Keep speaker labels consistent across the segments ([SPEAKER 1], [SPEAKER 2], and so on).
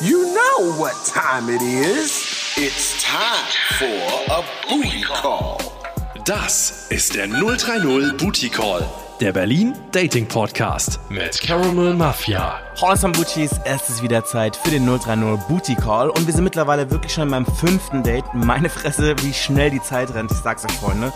[SPEAKER 1] You know what time it is. It's time for a booty call.
[SPEAKER 2] Das ist der 030 Booty Call, der Berlin Dating Podcast mit Caramel Mafia.
[SPEAKER 3] Awesome Booties, es ist wieder Zeit für den 030 Booty Call und wir sind mittlerweile wirklich schon in meinem fünften Date. Meine Fresse, wie schnell die Zeit rennt, ich sag's euch, Freunde.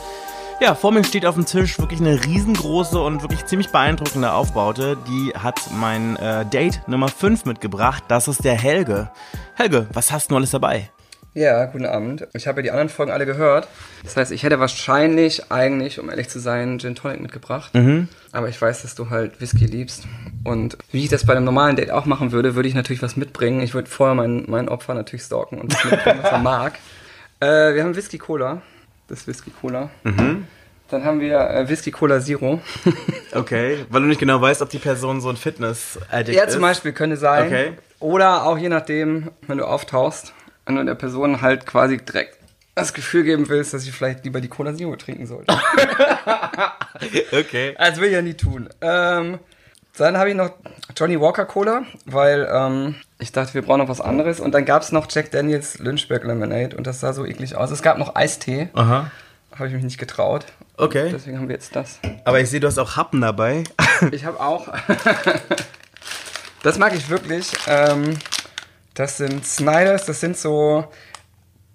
[SPEAKER 3] Ja, vor mir steht auf dem Tisch wirklich eine riesengroße und wirklich ziemlich beeindruckende Aufbaute. Die hat mein äh, Date Nummer 5 mitgebracht. Das ist der Helge. Helge, was hast du alles dabei?
[SPEAKER 4] Ja, guten Abend. Ich habe ja die anderen Folgen alle gehört. Das heißt, ich hätte wahrscheinlich eigentlich, um ehrlich zu sein, Gin Tonic mitgebracht. Aber ich weiß, dass du halt Whisky liebst. Und wie ich das bei einem normalen Date auch machen würde, würde ich natürlich was mitbringen. Ich würde vorher mein, mein Opfer natürlich stalken und das mitbringen, was er mag. Äh, wir haben Whisky Cola. Das Whisky Cola. Dann haben wir äh, Whisky Cola Zero.
[SPEAKER 3] Okay, weil du nicht genau weißt, ob die Person so ein
[SPEAKER 4] Ja,
[SPEAKER 3] ist.
[SPEAKER 4] zum Beispiel könnte sein.
[SPEAKER 3] Okay.
[SPEAKER 4] Oder auch je nachdem, wenn du auftauchst und du der Person halt quasi direkt das Gefühl geben willst, dass sie vielleicht lieber die Cola Zero trinken sollte.
[SPEAKER 3] Okay.
[SPEAKER 4] Das will ich ja nie tun. Ähm, dann habe ich noch Johnny Walker Cola, weil ähm, ich dachte, wir brauchen noch was anderes. Und dann gab es noch Jack Daniels Lynchburg Lemonade und das sah so eklig aus. Es gab noch Eistee,
[SPEAKER 3] Aha.
[SPEAKER 4] habe ich mich nicht getraut.
[SPEAKER 3] Okay.
[SPEAKER 4] Deswegen haben wir jetzt das.
[SPEAKER 3] Aber ich sehe, du hast auch Happen dabei.
[SPEAKER 4] Ich habe auch. das mag ich wirklich. Ähm, das sind Snyders, das sind so.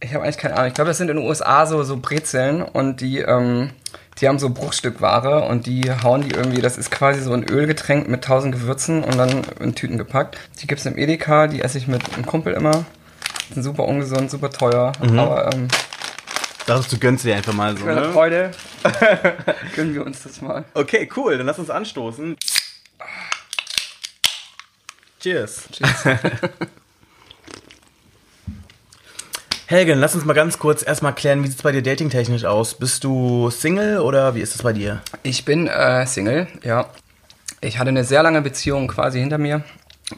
[SPEAKER 4] Ich habe eigentlich keine Ahnung. Ich glaube, das sind in den USA so, so Brezeln und die, ähm, die haben so Bruchstückware und die hauen die irgendwie. Das ist quasi so ein Ölgetränk mit tausend Gewürzen und dann in Tüten gepackt. Die gibt's im Edeka, die esse ich mit einem Kumpel immer. Sind super ungesund, super teuer. Aber ähm,
[SPEAKER 3] Dachtest du gönnst dir einfach mal so, ne?
[SPEAKER 4] Freude gönnen wir uns das mal.
[SPEAKER 3] Okay, cool. Dann lass uns anstoßen. Cheers. Helge, lass uns mal ganz kurz erstmal klären, wie sieht's bei dir datingtechnisch aus? Bist du Single oder wie ist es bei dir?
[SPEAKER 4] Ich bin äh, Single, ja. Ich hatte eine sehr lange Beziehung quasi hinter mir.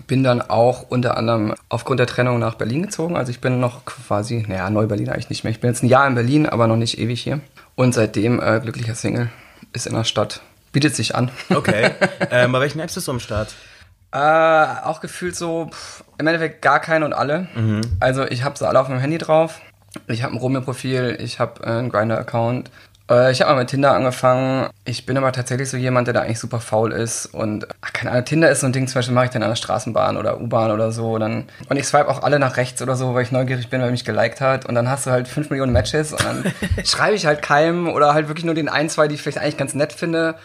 [SPEAKER 4] Bin dann auch unter anderem aufgrund der Trennung nach Berlin gezogen. Also ich bin noch quasi, naja, Neu-Berlin eigentlich nicht mehr. Ich bin jetzt ein Jahr in Berlin, aber noch nicht ewig hier. Und seitdem äh, glücklicher Single. Ist in der Stadt. Bietet sich an.
[SPEAKER 3] Okay. ähm, bei welchen Apps bist du am Start?
[SPEAKER 4] Äh, auch gefühlt so, pff, im Endeffekt gar keine und alle. Also ich habe sie alle auf meinem Handy drauf. Ich habe ein Romeo-Profil, ich habe äh, einen Grinder-Account. Äh, ich habe mal mit Tinder angefangen. Ich bin aber tatsächlich so jemand, der da eigentlich super faul ist. Und, ach, keine Ahnung, Tinder ist so ein Ding, zum Beispiel mache ich dann an der Straßenbahn oder U-Bahn oder so. Dann, und ich swipe auch alle nach rechts oder so, weil ich neugierig bin, weil mich geliked hat. Und dann hast du halt 5 Millionen Matches und dann schreibe ich halt keinem oder halt wirklich nur den ein, zwei, die ich vielleicht eigentlich ganz nett finde.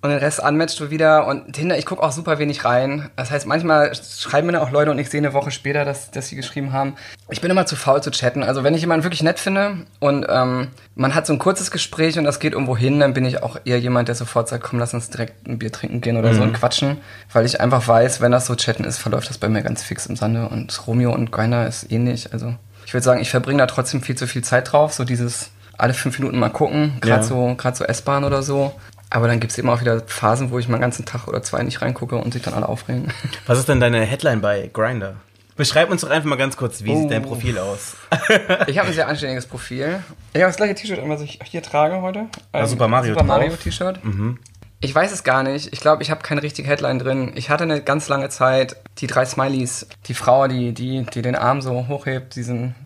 [SPEAKER 4] Und den Rest unmatchst du wieder. Und Tinder, ich gucke auch super wenig rein. Das heißt, manchmal schreiben mir dann auch Leute und ich sehe eine Woche später, dass, dass sie geschrieben haben. Ich bin immer zu faul zu chatten. Also wenn ich jemanden wirklich nett finde und ähm, man hat so ein kurzes Gespräch und das geht irgendwo hin, dann bin ich auch eher jemand, der sofort sagt, komm, lass uns direkt ein Bier trinken gehen oder so und quatschen. Weil ich einfach weiß, wenn das so chatten ist, verläuft das bei mir ganz fix im Sande. Und Romeo und Grinder ist ähnlich. Also ich würde sagen, ich verbringe da trotzdem viel zu viel Zeit drauf. So dieses alle fünf Minuten mal gucken, gerade
[SPEAKER 3] Ja.
[SPEAKER 4] so, gerade so S-Bahn oder so. Aber dann gibt's eben auch wieder Phasen, wo ich mal einen ganzen Tag oder zwei nicht reingucke und sich dann alle aufregen.
[SPEAKER 3] Was ist denn deine Headline bei Grinder? Beschreib uns doch einfach mal ganz kurz, wie sieht dein Profil aus?
[SPEAKER 4] Ich habe ein sehr anständiges Profil. Ich habe das gleiche T-Shirt an, was ich hier trage heute. Ein
[SPEAKER 3] Super Mario
[SPEAKER 4] Super. Mario T-Shirt. Ich weiß es gar nicht. Ich glaube, ich habe keine richtige Headline drin. Ich hatte eine ganz lange Zeit die drei Smileys. Die Frau, die, die, die den Arm so hochhebt, diesen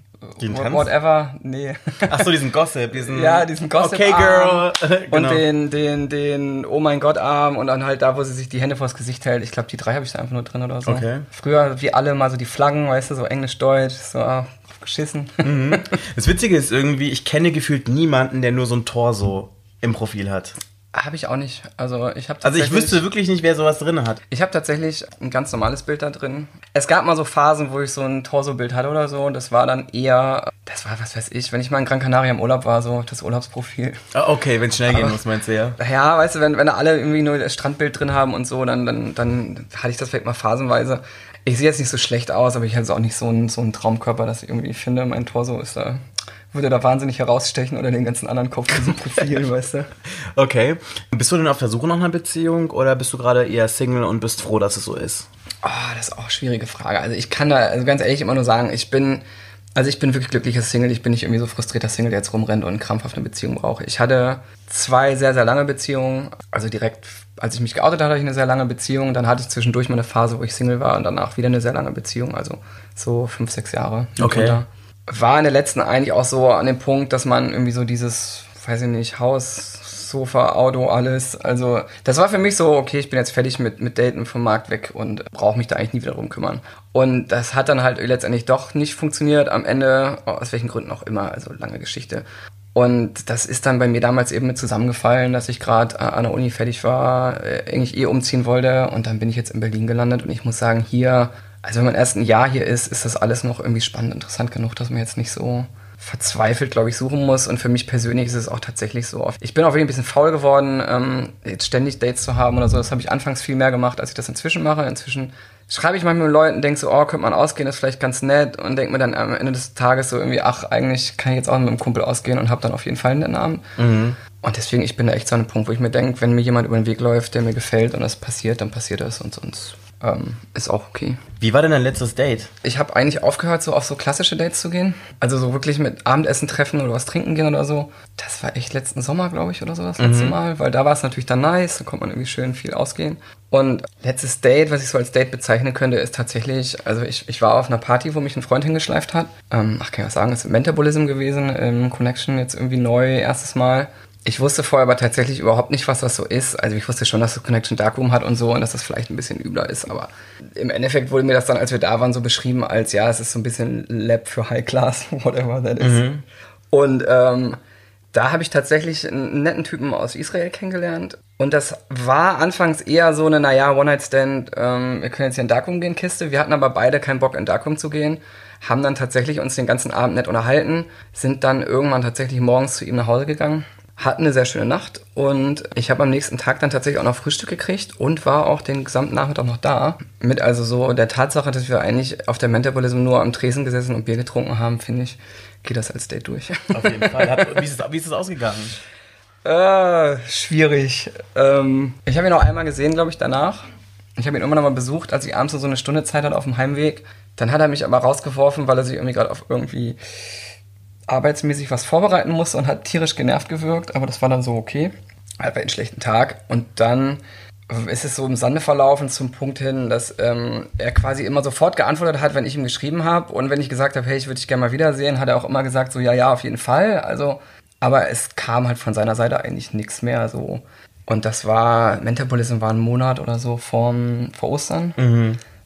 [SPEAKER 3] Den Tanz?
[SPEAKER 4] whatever. Nee.
[SPEAKER 3] Ach so, diesen Gossip, diesen
[SPEAKER 4] Ja, diesen Gossip
[SPEAKER 3] Okay, Girl.
[SPEAKER 4] Und
[SPEAKER 3] genau.
[SPEAKER 4] den, den, den Oh mein Gott Arm und dann halt da, wo sie sich die Hände vors Gesicht hält. Ich glaube, die drei habe ich da einfach nur drin oder so.
[SPEAKER 3] Okay.
[SPEAKER 4] Früher wie alle mal so die Flaggen, weißt du, so Englisch-Deutsch, so ah, geschissen.
[SPEAKER 3] Das Witzige ist irgendwie, ich kenne gefühlt niemanden, der nur so ein Torso im Profil hat.
[SPEAKER 4] Habe ich auch nicht. Also ich habe
[SPEAKER 3] Also ich wüsste wirklich nicht, wer sowas drin hat.
[SPEAKER 4] Ich habe tatsächlich ein ganz normales Bild da drin. Es gab mal so Phasen, wo ich so ein Torso-Bild hatte oder so. Das war dann eher, das war, was weiß ich, wenn ich mal in Gran Canaria im Urlaub war, so das Urlaubsprofil.
[SPEAKER 3] Ah, okay, wenn es schnell gehen muss, meinst du ja?
[SPEAKER 4] Ja, weißt du, wenn, wenn da alle irgendwie nur das Strandbild drin haben und so, dann, dann, dann hatte ich das vielleicht mal phasenweise. Ich sehe jetzt nicht so schlecht aus, aber ich habe jetzt auch nicht so einen, so einen Traumkörper, dass ich irgendwie finde, mein Torso ist da, würde da wahnsinnig herausstechen oder den ganzen anderen Kopf diesem Profil, weißt du.
[SPEAKER 3] Okay. Bist du denn auf der Suche nach einer Beziehung oder bist du gerade eher Single und bist froh, dass es so ist?
[SPEAKER 4] Oh, das ist auch eine schwierige Frage. Also ich kann da also ganz ehrlich immer nur sagen, ich bin Also ich bin wirklich glücklicher Single. Ich bin nicht irgendwie so frustrierter Single, der jetzt rumrennt und krampfhaft eine Beziehung braucht. Ich hatte zwei sehr, sehr lange Beziehungen. Also direkt, als ich mich geoutet hatte, hatte ich eine sehr lange Beziehung. Dann hatte ich zwischendurch mal eine Phase, wo ich Single war und danach wieder eine sehr lange Beziehung. Also so fünf, sechs Jahre.
[SPEAKER 3] Okay.
[SPEAKER 4] Mitunter. War in der letzten eigentlich auch so an dem Punkt, dass man irgendwie so dieses, weiß ich nicht, Haus, Sofa, Auto, alles. Also das war für mich so, okay, ich bin jetzt fertig mit, mit Daten vom Markt weg und brauche mich da eigentlich nie wieder drum kümmern. Und das hat dann halt letztendlich doch nicht funktioniert am Ende, aus welchen Gründen auch immer, also lange Geschichte. Und das ist dann bei mir damals eben mit zusammengefallen, dass ich gerade an der Uni fertig war, äh, eigentlich eh umziehen wollte und dann bin ich jetzt in Berlin gelandet und ich muss sagen, hier, also wenn man erst ein Jahr hier ist, ist das alles noch irgendwie spannend, interessant genug, dass man jetzt nicht so verzweifelt, glaube ich, suchen muss. Und für mich persönlich ist es auch tatsächlich so. Ich bin auch wirklich ein bisschen faul geworden, ähm, jetzt ständig Dates zu haben oder so. Das habe ich anfangs viel mehr gemacht, als ich das inzwischen mache. Inzwischen schreibe ich manchmal mit Leuten, denke so, oh, könnte man ausgehen, das ist vielleicht ganz nett. Und denke mir dann am Ende des Tages so irgendwie, ach, eigentlich kann ich jetzt auch mit einem Kumpel ausgehen und habe dann auf jeden Fall einen netten Abend. Und deswegen, ich bin da echt so an einem Punkt, wo ich mir denke, wenn mir jemand über den Weg läuft, der mir gefällt und das passiert, dann passiert das und sonst ähm, ist auch okay.
[SPEAKER 3] Wie war denn dein letztes Date?
[SPEAKER 4] Ich habe eigentlich aufgehört, so auf so klassische Dates zu gehen. Also so wirklich mit Abendessen treffen oder was trinken gehen oder so. Das war echt letzten Sommer, glaube ich, oder so das letzte Mal. Weil da war es natürlich dann nice, da konnte man irgendwie schön viel ausgehen. Und letztes Date, was ich so als Date bezeichnen könnte, ist tatsächlich, also ich, ich war auf einer Party, wo mich ein Freund hingeschleift hat. Ähm, ach, kann ich was sagen, es ist Metabolism gewesen, im Connection jetzt irgendwie neu, erstes Mal. Ich wusste vorher aber tatsächlich überhaupt nicht, was das so ist. Also ich wusste schon, dass das Connection Darkroom hat und so und dass das vielleicht ein bisschen übler ist, aber im Endeffekt wurde mir das dann, als wir da waren, so beschrieben als, ja, es ist so ein bisschen Lab für High Class, whatever that is. Und ähm, da habe ich tatsächlich einen netten Typen aus Israel kennengelernt. Und das war anfangs eher so eine, naja, One-Night-Stand, ähm, wir können jetzt hier in Darkroom gehen, Kiste. Wir hatten aber beide keinen Bock, in Darkroom zu gehen. Haben dann tatsächlich uns den ganzen Abend nett unterhalten, sind dann irgendwann tatsächlich morgens zu ihm nach Hause gegangen hatten eine sehr schöne Nacht und ich habe am nächsten Tag dann tatsächlich auch noch Frühstück gekriegt und war auch den gesamten Nachmittag noch da. Mit also so der Tatsache, dass wir eigentlich auf der Mentabolism nur am Tresen gesessen und Bier getrunken haben, finde ich, geht das als Date durch.
[SPEAKER 3] Auf jeden Fall. Hat, wie, ist es, wie ist es ausgegangen?
[SPEAKER 4] äh, schwierig. Ähm, ich habe ihn noch einmal gesehen, glaube ich, danach. Ich habe ihn immer noch mal besucht, als ich abends so eine Stunde Zeit hatte auf dem Heimweg. Dann hat er mich aber rausgeworfen, weil er sich irgendwie gerade auf irgendwie arbeitsmäßig was vorbereiten musste und hat tierisch genervt gewirkt, aber das war dann so okay. Halt bei einen schlechten Tag. Und dann ist es so im Sande verlaufen zum Punkt hin, dass ähm, er quasi immer sofort geantwortet hat, wenn ich ihm geschrieben habe. Und wenn ich gesagt habe, hey, ich würde dich gerne mal wiedersehen, hat er auch immer gesagt, so ja, ja, auf jeden Fall. Also, aber es kam halt von seiner Seite eigentlich nichts mehr so. Und das war, Mentabolism war ein Monat oder so vor, vor Ostern.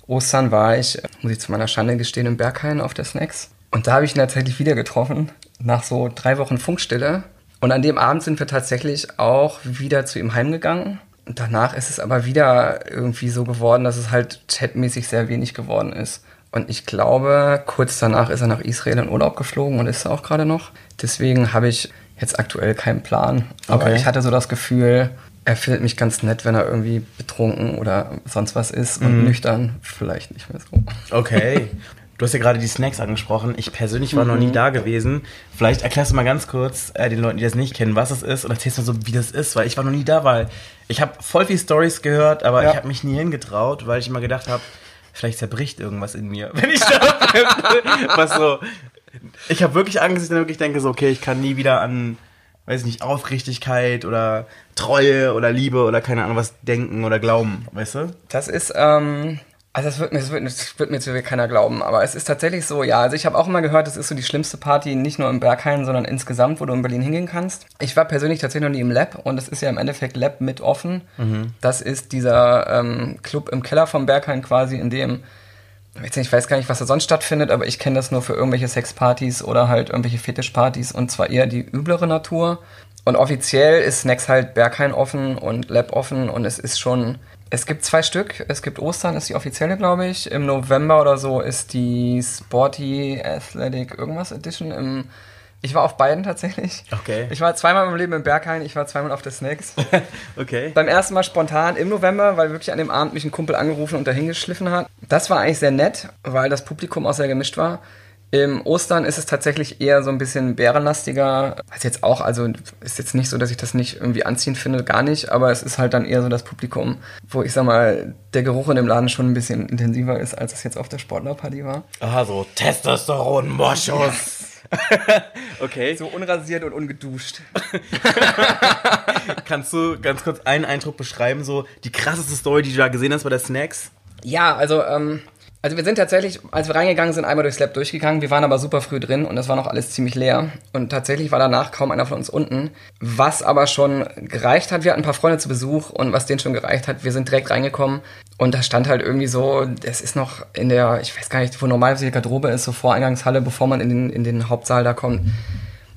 [SPEAKER 4] Ostern war ich, muss ich zu meiner Schande gestehen, im Berghain auf der Snacks. Und da habe ich ihn tatsächlich wieder getroffen, nach so drei Wochen Funkstille. Und an dem Abend sind wir tatsächlich auch wieder zu ihm heimgegangen. Und danach ist es aber wieder irgendwie so geworden, dass es halt chatmäßig sehr wenig geworden ist. Und ich glaube, kurz danach ist er nach Israel in Urlaub geflogen und ist er auch gerade noch. Deswegen habe ich jetzt aktuell keinen Plan. Aber
[SPEAKER 3] Okay.
[SPEAKER 4] ich hatte so das Gefühl, er findet mich ganz nett, wenn er irgendwie betrunken oder sonst was ist und nüchtern vielleicht nicht mehr so.
[SPEAKER 3] Okay. Du hast ja gerade die Snacks angesprochen. Ich persönlich war noch nie da gewesen. Vielleicht erklärst du mal ganz kurz äh, den Leuten, die das nicht kennen, was es ist und erzählst mal so, wie das ist, weil ich war noch nie da, weil ich habe voll viel Stories gehört, aber
[SPEAKER 4] Ja.
[SPEAKER 3] ich habe mich nie hingetraut, weil ich immer gedacht habe, vielleicht zerbricht irgendwas in mir, wenn ich da bin. was so. Ich habe wirklich Angst, dass ich dann wirklich denke, so, okay, ich kann nie wieder an, weiß ich nicht, Aufrichtigkeit oder Treue oder Liebe oder keine Ahnung was denken oder glauben, weißt du?
[SPEAKER 4] Das ist, ähm, also das wird mir, das wird, das wird mir jetzt wirklich keiner glauben, aber es ist tatsächlich so, ja, also ich habe auch immer gehört, das ist so die schlimmste Party, nicht nur im Berghain, sondern insgesamt, wo du in Berlin hingehen kannst. Ich war persönlich tatsächlich noch nie im Lab und das ist ja im Endeffekt Lab mit offen. Das ist dieser ähm, Club im Keller vom Berghain quasi, in dem Ich weiß gar nicht, was da sonst stattfindet, aber ich kenne das nur für irgendwelche Sexpartys oder halt irgendwelche Fetischpartys und zwar eher die üblere Natur. Und offiziell ist Snacks halt Berghain offen und Lab offen und es ist schon. Es gibt zwei Stück. Es gibt Ostern, ist die offizielle, glaube ich. Im November oder so ist die Sporty Athletic irgendwas Edition. Im, ich war auf beiden tatsächlich.
[SPEAKER 3] Okay.
[SPEAKER 4] Ich war zweimal meinem Leben im Berghain, ich war zweimal auf der Snacks.
[SPEAKER 3] Okay.
[SPEAKER 4] Beim ersten Mal spontan im November, weil wirklich an dem Abend mich ein Kumpel angerufen und dahin geschliffen hat. Das war eigentlich sehr nett, weil das Publikum auch sehr gemischt war. Im Ostern ist es tatsächlich eher so ein bisschen bärenlastiger. Was jetzt auch, also ist jetzt nicht so, dass ich das nicht irgendwie anziehend finde, gar nicht, aber es ist halt dann eher so das Publikum, wo ich sag mal, der Geruch in dem Laden schon ein bisschen intensiver ist, als es jetzt auf der Sportlerparty war.
[SPEAKER 3] Aha, so Testosteron-Moschus. okay.
[SPEAKER 4] So unrasiert und ungeduscht.
[SPEAKER 3] Kannst du ganz kurz einen Eindruck beschreiben, so die krasseste Story, die du da gesehen hast bei der Snacks?
[SPEAKER 4] Ja, also, ähm, also wir sind tatsächlich, als wir reingegangen sind, einmal durchs Lab durchgegangen. Wir waren aber super früh drin und das war noch alles ziemlich leer. Und tatsächlich war danach kaum einer von uns unten. Was aber schon gereicht hat, wir hatten ein paar Freunde zu Besuch und was denen schon gereicht hat, wir sind direkt reingekommen und da stand halt irgendwie so, es ist noch in der, ich weiß gar nicht, wo normalerweise die Garderobe ist, so Voreingangshalle, bevor man in den, in den Hauptsaal da kommt.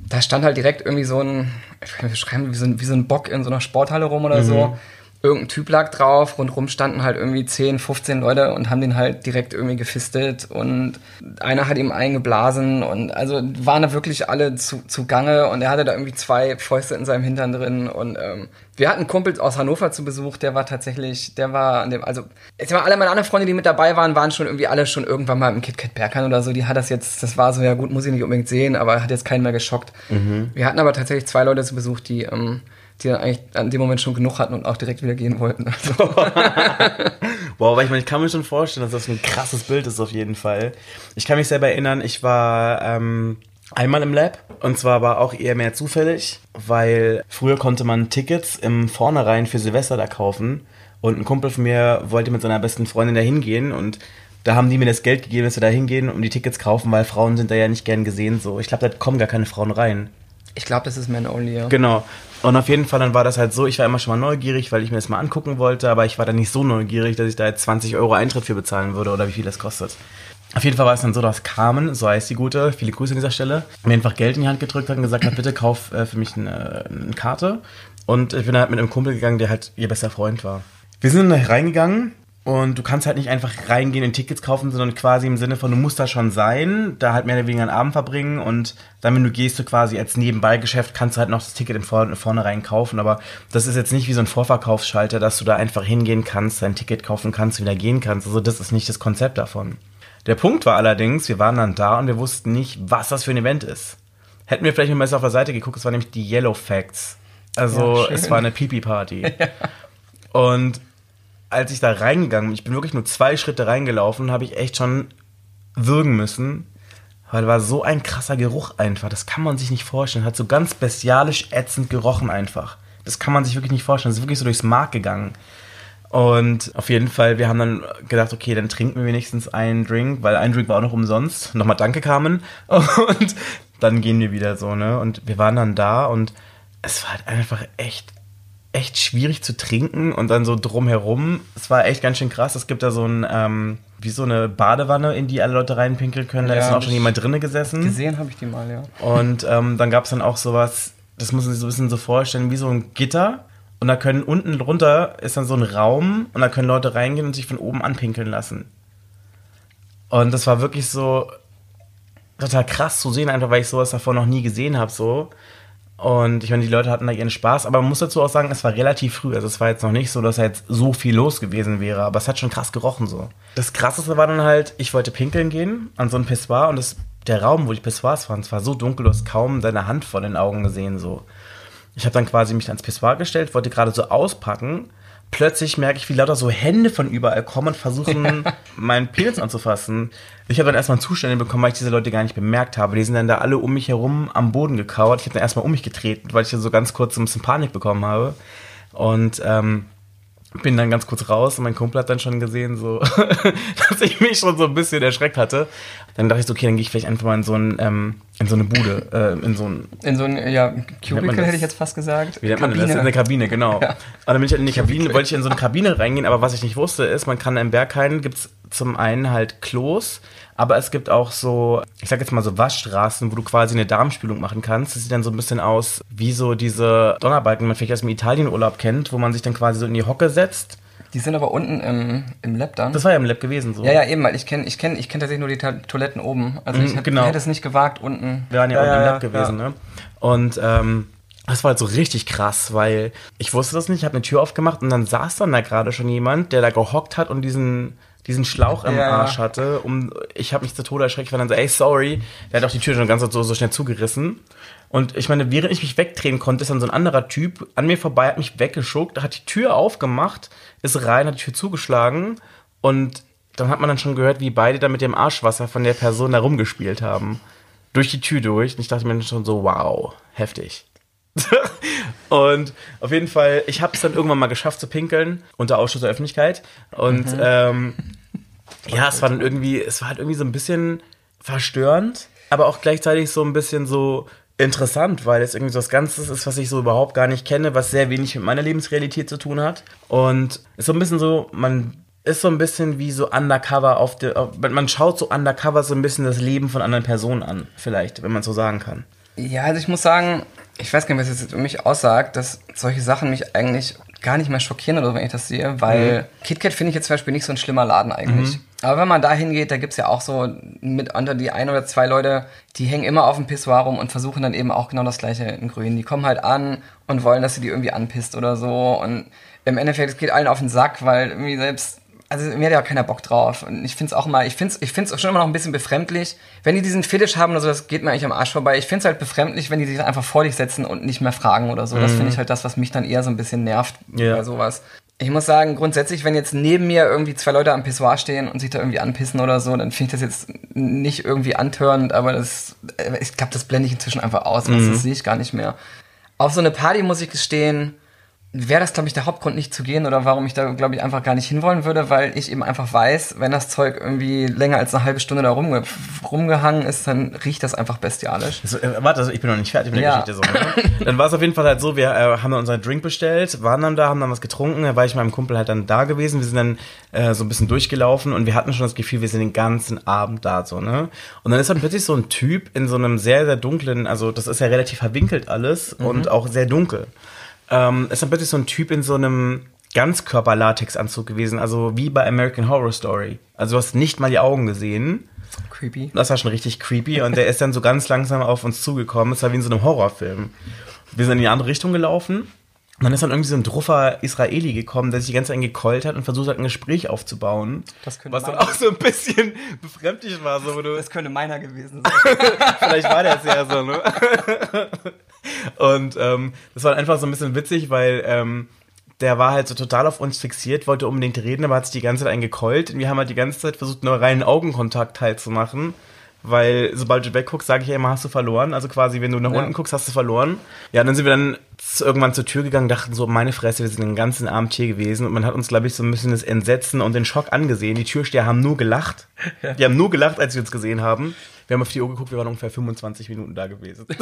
[SPEAKER 4] Da stand halt direkt irgendwie so ein, ich kann nicht beschreiben, wie so ein, wie so ein Bock in so einer Sporthalle rum oder so. Irgendein Typ lag drauf, rundrum standen halt irgendwie 10, 15 Leute und haben den halt direkt irgendwie gefistet und einer hat ihm eingeblasen und also waren da wirklich alle zu, zu Gange und er hatte da irgendwie zwei Fäuste in seinem Hintern drin und ähm, wir hatten einen Kumpel aus Hannover zu Besuch, der war tatsächlich, der war an dem, also jetzt mal alle meine anderen Freunde, die mit dabei waren, waren schon irgendwie alle schon irgendwann mal im KitKat Berghain oder so, die hat das jetzt, das war so, ja gut, muss ich nicht unbedingt sehen, aber hat jetzt keinen mehr geschockt. Wir hatten aber tatsächlich zwei Leute zu Besuch, die, ähm, die dann eigentlich an dem Moment schon genug hatten und auch direkt wieder gehen wollten. Also,
[SPEAKER 3] Wow, aber ich meine, ich kann mir schon vorstellen, dass das ein krasses Bild ist auf jeden Fall. Ich kann mich selber erinnern, ich war ähm, einmal im Lab und zwar aber auch eher mehr zufällig, weil früher konnte man Tickets im Vornherein für Silvester da kaufen und ein Kumpel von mir wollte mit seiner besten Freundin da hingehen und da haben die mir das Geld gegeben, dass wir da hingehen und die Tickets kaufen, weil Frauen sind da ja nicht gern gesehen so. Ich glaube, da kommen gar keine Frauen rein.
[SPEAKER 4] Ich glaube, das ist Man Only, ja.
[SPEAKER 3] Genau. Und auf jeden Fall, dann war das halt so, ich war immer schon mal neugierig, weil ich mir das mal angucken wollte, aber ich war dann nicht so neugierig, dass ich da jetzt 20 Euro Eintritt für bezahlen würde oder wie viel das kostet. Auf jeden Fall war es dann so, dass Carmen, so heißt die Gute, viele Grüße an dieser Stelle, mir einfach Geld in die Hand gedrückt hat und gesagt hat, bitte kauf äh, für mich eine, eine Karte. Und ich bin halt mit einem Kumpel gegangen, der halt ihr bester Freund war. Wir sind dann reingegangen und du kannst halt nicht einfach reingehen und Tickets kaufen, sondern quasi im Sinne von, du musst da schon sein, da halt mehr oder weniger einen Abend verbringen und dann, wenn du gehst, du quasi als Nebenbeigeschäft kannst du halt noch das Ticket im Vor vornherein kaufen, aber das ist jetzt nicht wie so ein Vorverkaufsschalter, dass du da einfach hingehen kannst, dein Ticket kaufen kannst, wieder gehen kannst. Also das ist nicht das Konzept davon. Der Punkt war allerdings, wir waren dann da und wir wussten nicht, was das für ein Event ist. Hätten wir vielleicht mal besser auf der Seite geguckt, es war nämlich die Yellow Facts. Also
[SPEAKER 4] Ja,
[SPEAKER 3] es war eine Pipi-Party. Und als ich da reingegangen bin, ich bin wirklich nur zwei Schritte reingelaufen, habe ich echt schon würgen müssen, weil war so ein krasser Geruch einfach. Das kann man sich nicht vorstellen. Hat so ganz bestialisch ätzend gerochen einfach. Das kann man sich wirklich nicht vorstellen. Das ist wirklich so durchs Mark gegangen. Und auf jeden Fall, wir haben dann gedacht, okay, dann trinken wir wenigstens einen Drink, weil ein Drink war auch noch umsonst. Nochmal Danke, Carmen. Und dann gehen wir wieder so, ne? Und wir waren dann da und es war halt einfach echt, echt schwierig zu trinken und dann so drumherum. Es war echt ganz schön krass. Es gibt da so ein, ähm, wie so eine Badewanne, in die alle Leute reinpinkeln können. Da
[SPEAKER 4] Ja,
[SPEAKER 3] ist dann auch schon jemand drinnen gesessen.
[SPEAKER 4] Gesehen habe ich die mal, ja.
[SPEAKER 3] Und ähm, dann gab es dann auch sowas, das muss man sich so ein bisschen so vorstellen, wie so ein Gitter. Und da können unten drunter ist dann so ein Raum und da können Leute reingehen und sich von oben anpinkeln lassen. Und das war wirklich so total krass zu sehen, einfach weil ich sowas davor noch nie gesehen habe. So. Und ich meine, die Leute hatten da ihren Spaß, aber man muss dazu auch sagen, es war relativ früh. Also es war jetzt noch nicht so, dass da jetzt so viel los gewesen wäre, aber es hat schon krass gerochen so. Das krasseste war dann halt, ich wollte pinkeln gehen an so ein Pissoir und das, der Raum, wo die Pissoirs waren, es war so dunkel, du hast kaum deine Hand vor den Augen gesehen so. Ich habe dann quasi mich ans Pissoir gestellt, wollte gerade so auspacken. Plötzlich merke ich, wie lauter so Hände von überall kommen und versuchen, meinen Penis anzufassen. Ich habe dann erstmal Zustände bekommen, weil ich diese Leute gar nicht bemerkt habe. Die sind dann da alle um mich herum am Boden gekauert. Ich habe dann erstmal um mich getreten, weil ich dann so ganz kurz ein bisschen Panik bekommen habe. Und ähm, bin dann ganz kurz raus und mein Kumpel hat dann schon gesehen, so, dass ich mich schon so ein bisschen erschreckt hatte. Dann dachte ich so, okay, dann gehe ich vielleicht einfach mal in so, ein, ähm, in so eine Bude, äh, in so ein,
[SPEAKER 4] In so ein, ja, Cubicle hätte ich jetzt fast gesagt.
[SPEAKER 3] wie nennt man das? In eine Kabine, genau.
[SPEAKER 4] Ja.
[SPEAKER 3] Und dann bin ich halt in die Kabine, wollte ich in so eine Kabine reingehen, aber was ich nicht wusste, ist, man kann im Berghain gibt's zum einen halt Klos, aber es gibt auch so, ich sag jetzt mal so Waschstraßen, wo du quasi eine Darmspülung machen kannst. Das sieht dann so ein bisschen aus wie so diese Donnerbalken, die man vielleicht aus dem Italienurlaub kennt, wo man sich dann quasi so in die Hocke setzt.
[SPEAKER 4] Die sind aber unten im, im Lab dann.
[SPEAKER 3] Das war ja im Lab gewesen so.
[SPEAKER 4] ja, ja, eben, weil ich kenne ich kenn, ich kenn tatsächlich nur die Ta Toiletten oben. Also ich
[SPEAKER 3] Mhm,
[SPEAKER 4] hätte
[SPEAKER 3] genau.
[SPEAKER 4] hätte es nicht gewagt, unten.
[SPEAKER 3] Wir waren ja,
[SPEAKER 4] ja
[SPEAKER 3] unten im
[SPEAKER 4] ja,
[SPEAKER 3] Lab gewesen,
[SPEAKER 4] ja.
[SPEAKER 3] ne? Und ähm, das war halt so richtig krass, weil ich wusste das nicht, ich habe eine Tür aufgemacht und dann saß dann da gerade schon jemand, der da gehockt hat und diesen diesen Schlauch im
[SPEAKER 4] Ja.
[SPEAKER 3] Arsch hatte. Um, ich habe mich zu Tode erschreckt, weil dann so, ey, sorry. Der hat auch die Tür schon ganz so, so schnell zugerissen. Und ich meine, während ich mich wegdrehen konnte, ist dann so ein anderer Typ an mir vorbei, hat mich weggeschuckt, hat die Tür aufgemacht, ist rein, hat die Tür zugeschlagen und dann hat man dann schon gehört, wie beide da mit dem Arschwasser von der Person da rumgespielt haben. Durch die Tür durch. Und ich dachte mir dann schon so, wow, heftig. und auf jeden Fall, ich habe es dann irgendwann mal geschafft zu pinkeln, unter Ausschuss der Öffentlichkeit. Und ähm, ja, es war dann irgendwie, es war halt irgendwie so ein bisschen verstörend, aber auch gleichzeitig so ein bisschen so interessant, weil es irgendwie so was Ganzes ist, was ich so überhaupt gar nicht kenne, was sehr wenig mit meiner Lebensrealität zu tun hat. Und es ist so ein bisschen so, man ist so ein bisschen wie so undercover auf der, man schaut so undercover so ein bisschen das Leben von anderen Personen an, vielleicht, wenn man so sagen kann.
[SPEAKER 4] Ja, also ich muss sagen, ich weiß gar nicht, was das jetzt über mich aussagt, dass solche Sachen mich eigentlich gar nicht mehr schockieren oder so, wenn ich das sehe, weil KitKat finde ich jetzt zum Beispiel nicht so ein schlimmer Laden eigentlich. Aber wenn man da hingeht, da gibt's ja auch so mitunter die ein oder zwei Leute, die hängen immer auf dem Pissoir rum und versuchen dann eben auch genau das gleiche in Grün. Die kommen halt an und wollen, dass du die irgendwie anpisst oder so und im Endeffekt, es geht allen auf den Sack, weil irgendwie selbst also mir hat ja auch keiner Bock drauf. Und ich find's auch mal, ich find's, ich find's auch schon immer noch ein bisschen befremdlich. Wenn die diesen Fetisch haben oder so, das geht mir eigentlich am Arsch vorbei. Ich find's halt befremdlich, wenn die sich einfach vor dich setzen und nicht mehr fragen oder so. Das finde ich halt das, was mich dann eher so ein bisschen nervt
[SPEAKER 3] Ja.
[SPEAKER 4] bei sowas. Ich muss sagen, grundsätzlich, wenn jetzt neben mir irgendwie zwei Leute am Pissoir stehen und sich da irgendwie anpissen oder so, dann finde ich das jetzt nicht irgendwie antörend, aber das, äh, ich glaube, das blende ich inzwischen einfach aus. Das sehe ich gar nicht mehr. Auf so eine Party muss ich gestehen, wäre das, glaube ich, der Hauptgrund nicht zu gehen oder warum ich da, glaube ich, einfach gar nicht hinwollen würde, weil ich eben einfach weiß, wenn das Zeug irgendwie länger als eine halbe Stunde da rumge rumgehangen ist, dann riecht das einfach bestialisch.
[SPEAKER 3] So, äh, warte, also ich bin noch nicht fertig mit der
[SPEAKER 4] Ja.
[SPEAKER 3] Geschichte. So, ne? Dann war es auf jeden Fall halt so, wir äh, haben dann unseren Drink bestellt, waren dann da, haben dann was getrunken, da war ich mit meinem Kumpel halt dann da gewesen, wir sind dann äh, so ein bisschen durchgelaufen und wir hatten schon das Gefühl, wir sind den ganzen Abend da, so, ne? Und dann ist dann plötzlich so ein Typ in so einem sehr, sehr dunklen, also das ist ja relativ verwinkelt alles und auch sehr dunkel. Ähm, ist dann plötzlich so ein Typ in so einem Ganzkörper-Latex-Anzug gewesen, also wie bei American Horror Story. Also du hast nicht mal die Augen gesehen.
[SPEAKER 4] Creepy.
[SPEAKER 3] Das war schon richtig creepy und der ist dann so ganz langsam auf uns zugekommen. Es war wie in so einem Horrorfilm. Wir sind in die andere Richtung gelaufen und dann ist dann irgendwie so ein druffer Israeli gekommen, der sich die ganze Zeit gekeult hat und versucht hat, ein Gespräch aufzubauen.
[SPEAKER 4] Das könnte
[SPEAKER 3] was dann auch so ein bisschen befremdlich war, so du,
[SPEAKER 4] Das könnte meiner gewesen sein.
[SPEAKER 3] vielleicht war der es ja so, ne? Und ähm, das war einfach so ein bisschen witzig, weil ähm, der war halt so total auf uns fixiert, wollte unbedingt reden, aber hat sich die ganze Zeit eingekeult. Und wir haben halt die ganze Zeit versucht, nur reinen Augenkontakt halt zu machen. Weil sobald du wegguckst, sage ich ja immer, hast du verloren. Also quasi, wenn du nach
[SPEAKER 4] Ja.
[SPEAKER 3] unten guckst, hast du verloren. Ja, dann sind wir dann irgendwann zur Tür gegangen, dachten so, meine Fresse, wir sind den ganzen Abend hier gewesen. Und man hat uns, glaube ich, so ein bisschen das Entsetzen und den Schock angesehen. Die Türsteher haben nur gelacht. Die haben nur gelacht, als sie uns gesehen haben. Wir haben auf die Uhr geguckt, wir waren ungefähr 25 Minuten da gewesen.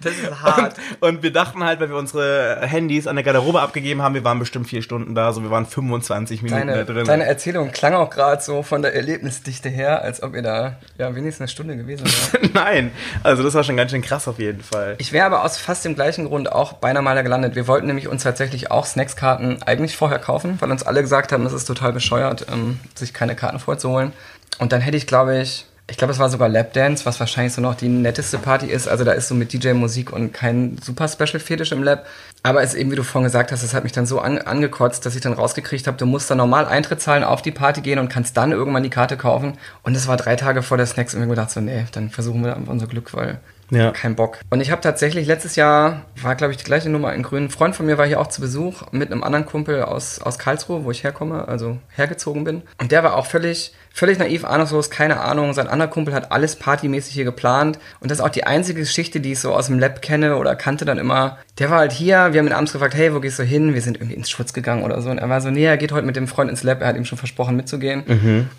[SPEAKER 4] Das ist hart.
[SPEAKER 3] Und wir dachten halt, weil wir unsere Handys an der Garderobe abgegeben haben, wir waren bestimmt vier Stunden da, so wir waren 25 Minuten
[SPEAKER 4] Deine,
[SPEAKER 3] da drin.
[SPEAKER 4] deine Erzählung klang auch gerade so von der Erlebnisdichte her, als ob ihr da ja wenigstens eine Stunde gewesen wärt.
[SPEAKER 3] Nein, also das war schon ganz schön krass auf jeden Fall.
[SPEAKER 4] Ich wäre aber aus fast dem gleichen Grund auch beinahe mal da gelandet. Wir wollten nämlich uns tatsächlich auch Snackskarten eigentlich vorher kaufen, weil uns alle gesagt haben, es ist total bescheuert, ähm, sich keine Karten vorzuholen. Und dann hätte ich, glaube ich, ich glaube, es war sogar Lapdance, was wahrscheinlich so noch die netteste Party ist. Also da ist so mit DJ-Musik und kein super Special-Fetisch im Lab. Aber es ist eben, wie du vorhin gesagt hast, es hat mich dann so an, angekotzt, dass ich dann rausgekriegt habe, du musst dann normal Eintritt zahlen, auf die Party gehen und kannst dann irgendwann die Karte kaufen. Und es war drei Tage vor der Snacks und mir gedacht so, nee, dann versuchen wir einfach unser Glück, weil
[SPEAKER 3] Ja.
[SPEAKER 4] kein Bock. Und ich habe tatsächlich letztes Jahr, war glaube ich die gleiche Nummer in Grün, ein Freund von mir war hier auch zu Besuch mit einem anderen Kumpel aus, aus Karlsruhe, wo ich herkomme, also hergezogen bin. Und der war auch völlig, völlig naiv, ahnungslos, keine Ahnung. Sein anderer Kumpel hat alles partymäßig hier geplant. Und das ist auch die einzige Geschichte, die ich so aus dem Lab kenne oder kannte dann immer. Der war halt hier, wir haben ihn abends gefragt, hey, wo gehst du hin? Wir sind irgendwie ins Schutz gegangen oder so. Und er war so, nee, er geht heute mit dem Freund ins Lab, er hat ihm schon versprochen mitzugehen.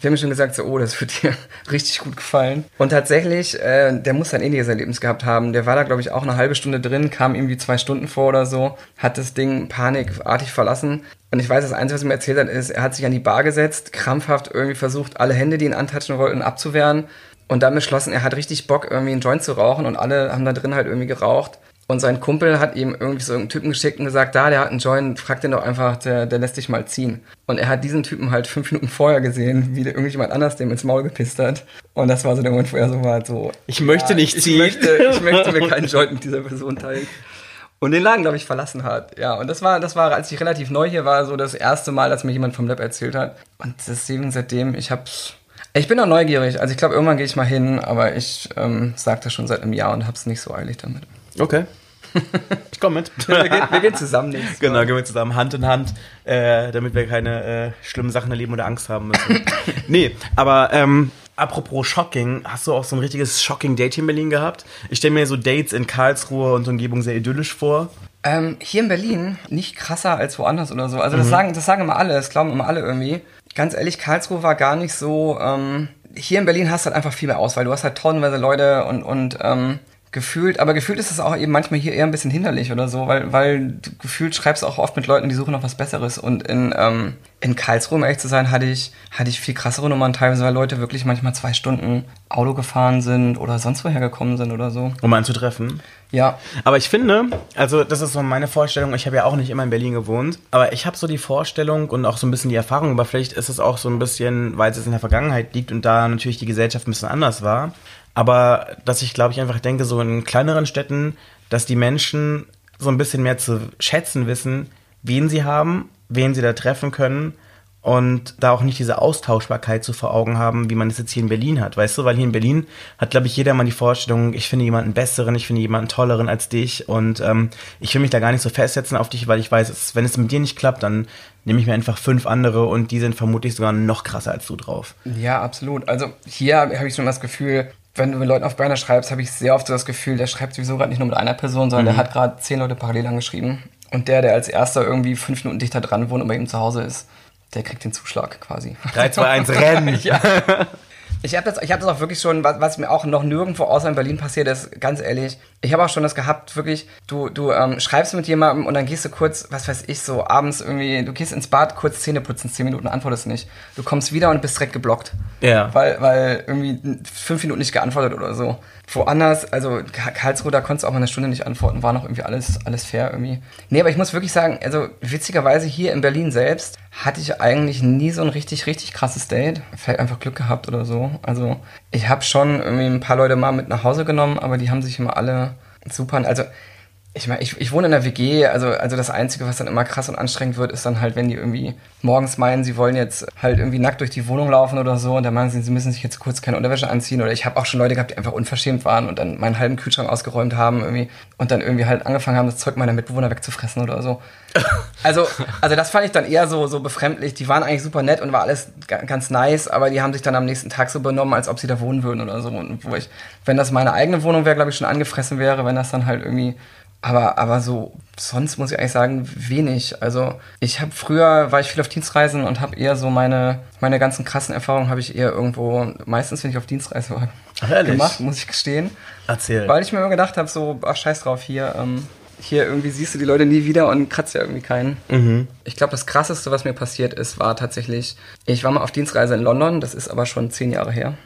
[SPEAKER 4] Wir haben ihm schon gesagt, so, oh, das wird dir richtig gut gefallen. Und tatsächlich, äh, der muss ein ähnliches Erlebnis gehabt haben. Der war da, glaube ich, auch eine halbe Stunde drin, kam irgendwie zwei Stunden vor oder so, hat das Ding panikartig verlassen. Und ich weiß, das Einzige, was er mir erzählt hat, ist, er hat sich an die Bar gesetzt, krampfhaft irgendwie versucht, alle Hände, die ihn antatschen wollten, abzuwehren. Und dann beschlossen, er hat richtig Bock, irgendwie einen Joint zu rauchen. Und alle haben da drin halt irgendwie geraucht. Und sein Kumpel hat ihm irgendwie so einen Typen geschickt und gesagt, da, der hat einen Joint, frag den doch einfach, der, der lässt dich mal ziehen. Und er hat diesen Typen halt fünf Minuten vorher gesehen, wie der irgendjemand anders dem ins Maul gepisst hat. Und das war so der Moment, wo er so war, so,
[SPEAKER 3] Ich möchte nicht
[SPEAKER 4] ich
[SPEAKER 3] ziehen.
[SPEAKER 4] möchte, ich möchte mir keinen Joint mit dieser Person teilen. Und den Laden, glaube ich, verlassen hat. Ja, und das war, das war, als ich relativ neu hier war, so das erste Mal, dass mir jemand vom Lab erzählt hat. Und deswegen seitdem, ich hab's. Ich bin auch neugierig. Also ich glaube, irgendwann gehe ich mal hin, aber ich ähm, sage das schon seit einem Jahr und hab's nicht so eilig damit.
[SPEAKER 3] Okay. Ich komme mit.
[SPEAKER 4] wir, gehen, wir gehen zusammen nächstes
[SPEAKER 3] Genau, gehen wir zusammen Hand in Hand, äh, damit wir keine äh, schlimmen Sachen erleben oder Angst haben müssen. nee, aber ähm, apropos Shocking, hast du auch so ein richtiges Shocking-Date hier in Berlin gehabt? Ich stelle mir so Dates in Karlsruhe und Umgebung sehr idyllisch vor.
[SPEAKER 4] Ähm, hier in Berlin nicht krasser als woanders oder so. Also das sagen, das sagen immer alle, das glauben immer alle irgendwie. Ganz ehrlich, Karlsruhe war gar nicht so. Ähm, hier in Berlin hast du halt einfach viel mehr Auswahl. Du hast halt tonnenweise Leute und und ähm, gefühlt, aber gefühlt ist es auch eben manchmal hier eher ein bisschen hinderlich oder so, weil weil du gefühlt schreibst auch oft mit Leuten, die suchen noch was Besseres. Und in ähm, in Karlsruhe, um ehrlich zu sein, hatte ich hatte ich viel krassere Nummern teilweise, weil Leute wirklich manchmal zwei Stunden Auto gefahren sind oder sonst woher gekommen sind oder so.
[SPEAKER 3] Um einen zu treffen.
[SPEAKER 4] Ja,
[SPEAKER 3] Aber ich finde, also das ist so meine Vorstellung, ich habe ja auch nicht immer in Berlin gewohnt, aber ich habe so die Vorstellung und auch so ein bisschen die Erfahrung, aber vielleicht ist es auch so ein bisschen, weil es jetzt in der Vergangenheit liegt und da natürlich die Gesellschaft ein bisschen anders war, aber dass ich glaube ich einfach denke, so in kleineren Städten, dass die Menschen so ein bisschen mehr zu schätzen wissen, wen sie haben, wen sie da treffen können und da auch nicht diese Austauschbarkeit so vor Augen haben, wie man es jetzt hier in Berlin hat, weißt du? Weil hier in Berlin hat, glaube ich, jeder mal die Vorstellung, ich finde jemanden besseren, ich finde jemanden tolleren als dich und ähm, ich will mich da gar nicht so festsetzen auf dich, weil ich weiß, wenn es mit dir nicht klappt, dann nehme ich mir einfach fünf andere und die sind vermutlich sogar noch krasser als du drauf.
[SPEAKER 4] Ja, absolut. Also hier habe ich schon das Gefühl, wenn du mit Leuten auf Burner schreibst, habe ich sehr oft so das Gefühl, der schreibt sowieso gerade nicht nur mit einer Person, sondern der hat gerade zehn Leute parallel angeschrieben. Und der, der als erster irgendwie fünf Minuten dichter dran wohnt und bei ihm zu Hause ist, der kriegt den Zuschlag quasi.
[SPEAKER 3] 3, 2, 1, rennen!
[SPEAKER 4] ja. Ich habe das, ich hab das auch wirklich schon, was, was mir auch noch nirgendwo außer in Berlin passiert ist, ganz ehrlich. Ich habe auch schon das gehabt, wirklich, du, du ähm, schreibst mit jemandem und dann gehst du kurz, was weiß ich, so abends irgendwie, du gehst ins Bad, kurz Zähne putzen, zehn Minuten, antwortest nicht. Du kommst wieder und bist direkt geblockt.
[SPEAKER 3] Ja.
[SPEAKER 4] Weil, weil irgendwie fünf Minuten nicht geantwortet oder so. Woanders, also Ka- Karlsruhe, da konntest du auch mal eine Stunde nicht antworten, war noch irgendwie alles, alles fair irgendwie. Nee, aber ich muss wirklich sagen, also witzigerweise hier in Berlin selbst hatte ich eigentlich nie so ein richtig, richtig krasses Date. Vielleicht einfach Glück gehabt oder so. Also ich habe schon irgendwie ein paar Leute mal mit nach Hause genommen, aber die haben sich immer alle super, also ich meine, ich, ich wohne in der WG, also, also das Einzige, was dann immer krass und anstrengend wird, ist dann halt, wenn die irgendwie morgens meinen, sie wollen jetzt halt irgendwie nackt durch die Wohnung laufen oder so und dann meinen sie, sie müssen sich jetzt kurz keine Unterwäsche anziehen oder ich habe auch schon Leute gehabt, die einfach unverschämt waren und dann meinen halben Kühlschrank ausgeräumt haben irgendwie und dann irgendwie halt angefangen haben, das Zeug meiner Mitbewohner wegzufressen oder so. Also, also das fand ich dann eher so, so befremdlich. Die waren eigentlich super nett und war alles ga- ganz nice, aber die haben sich dann am nächsten Tag so benommen, als ob sie da wohnen würden oder so. Und wo ich, wenn das meine eigene Wohnung wäre, glaube ich, schon angefressen wäre, wenn das dann halt irgendwie. Aber, aber so, sonst muss ich eigentlich sagen, wenig. Also ich habe früher, war ich viel auf Dienstreisen und habe eher so meine, meine ganzen krassen Erfahrungen habe ich eher irgendwo, meistens wenn ich auf Dienstreise war,
[SPEAKER 3] ehrlich?
[SPEAKER 4] gemacht, muss ich gestehen.
[SPEAKER 3] Erzähl.
[SPEAKER 4] Weil ich mir immer gedacht habe, so, ach scheiß drauf, hier, ähm, hier irgendwie siehst du die Leute nie wieder und kratzt ja irgendwie keinen. Ich glaube, das krasseste, was mir passiert ist, war tatsächlich, ich war mal auf Dienstreise in London, das ist aber schon zehn Jahre her.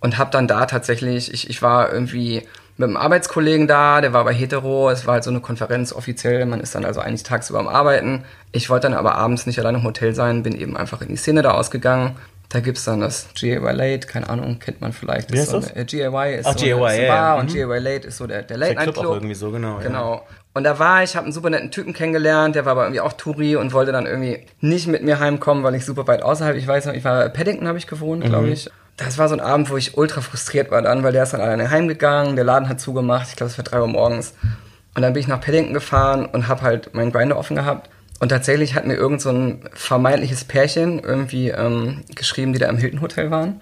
[SPEAKER 4] Und habe dann da tatsächlich, ich, ich war irgendwie mit einem Arbeitskollegen da, der war aber hetero, es war halt so eine Konferenz offiziell, man ist dann also eigentlich tagsüber am Arbeiten. Ich wollte dann aber abends nicht allein im Hotel sein, bin eben einfach in die Szene da ausgegangen. Da gibt's dann das GAY Late, keine Ahnung, kennt man vielleicht.
[SPEAKER 3] Wie
[SPEAKER 4] Ist so eine- äh, GAY ist
[SPEAKER 3] Ach,
[SPEAKER 4] so
[SPEAKER 3] GAY,
[SPEAKER 4] eine, ist
[SPEAKER 3] ja,
[SPEAKER 4] Bar
[SPEAKER 3] ja,
[SPEAKER 4] und
[SPEAKER 3] mhm.
[SPEAKER 4] GAY Late ist so der, der
[SPEAKER 3] Der
[SPEAKER 4] Late Night
[SPEAKER 3] Club auch
[SPEAKER 4] Club.
[SPEAKER 3] irgendwie so, genau. Ja.
[SPEAKER 4] Genau. Und da war ich, habe einen super netten Typen kennengelernt, der war aber irgendwie auch Touri und wollte dann irgendwie nicht mit mir heimkommen, weil ich super weit außerhalb, ich weiß noch, ich war Paddington habe ich gewohnt, glaube ich. Das war so ein Abend, wo ich ultra frustriert war dann, weil der ist dann alleine heimgegangen, der Laden hat zugemacht, ich glaube es war drei Uhr morgens. Und dann bin ich nach Paddington gefahren und habe halt meinen Grinder offen gehabt. Und tatsächlich hat mir irgend so ein vermeintliches Pärchen irgendwie ähm, geschrieben, die da im Hilton Hotel waren.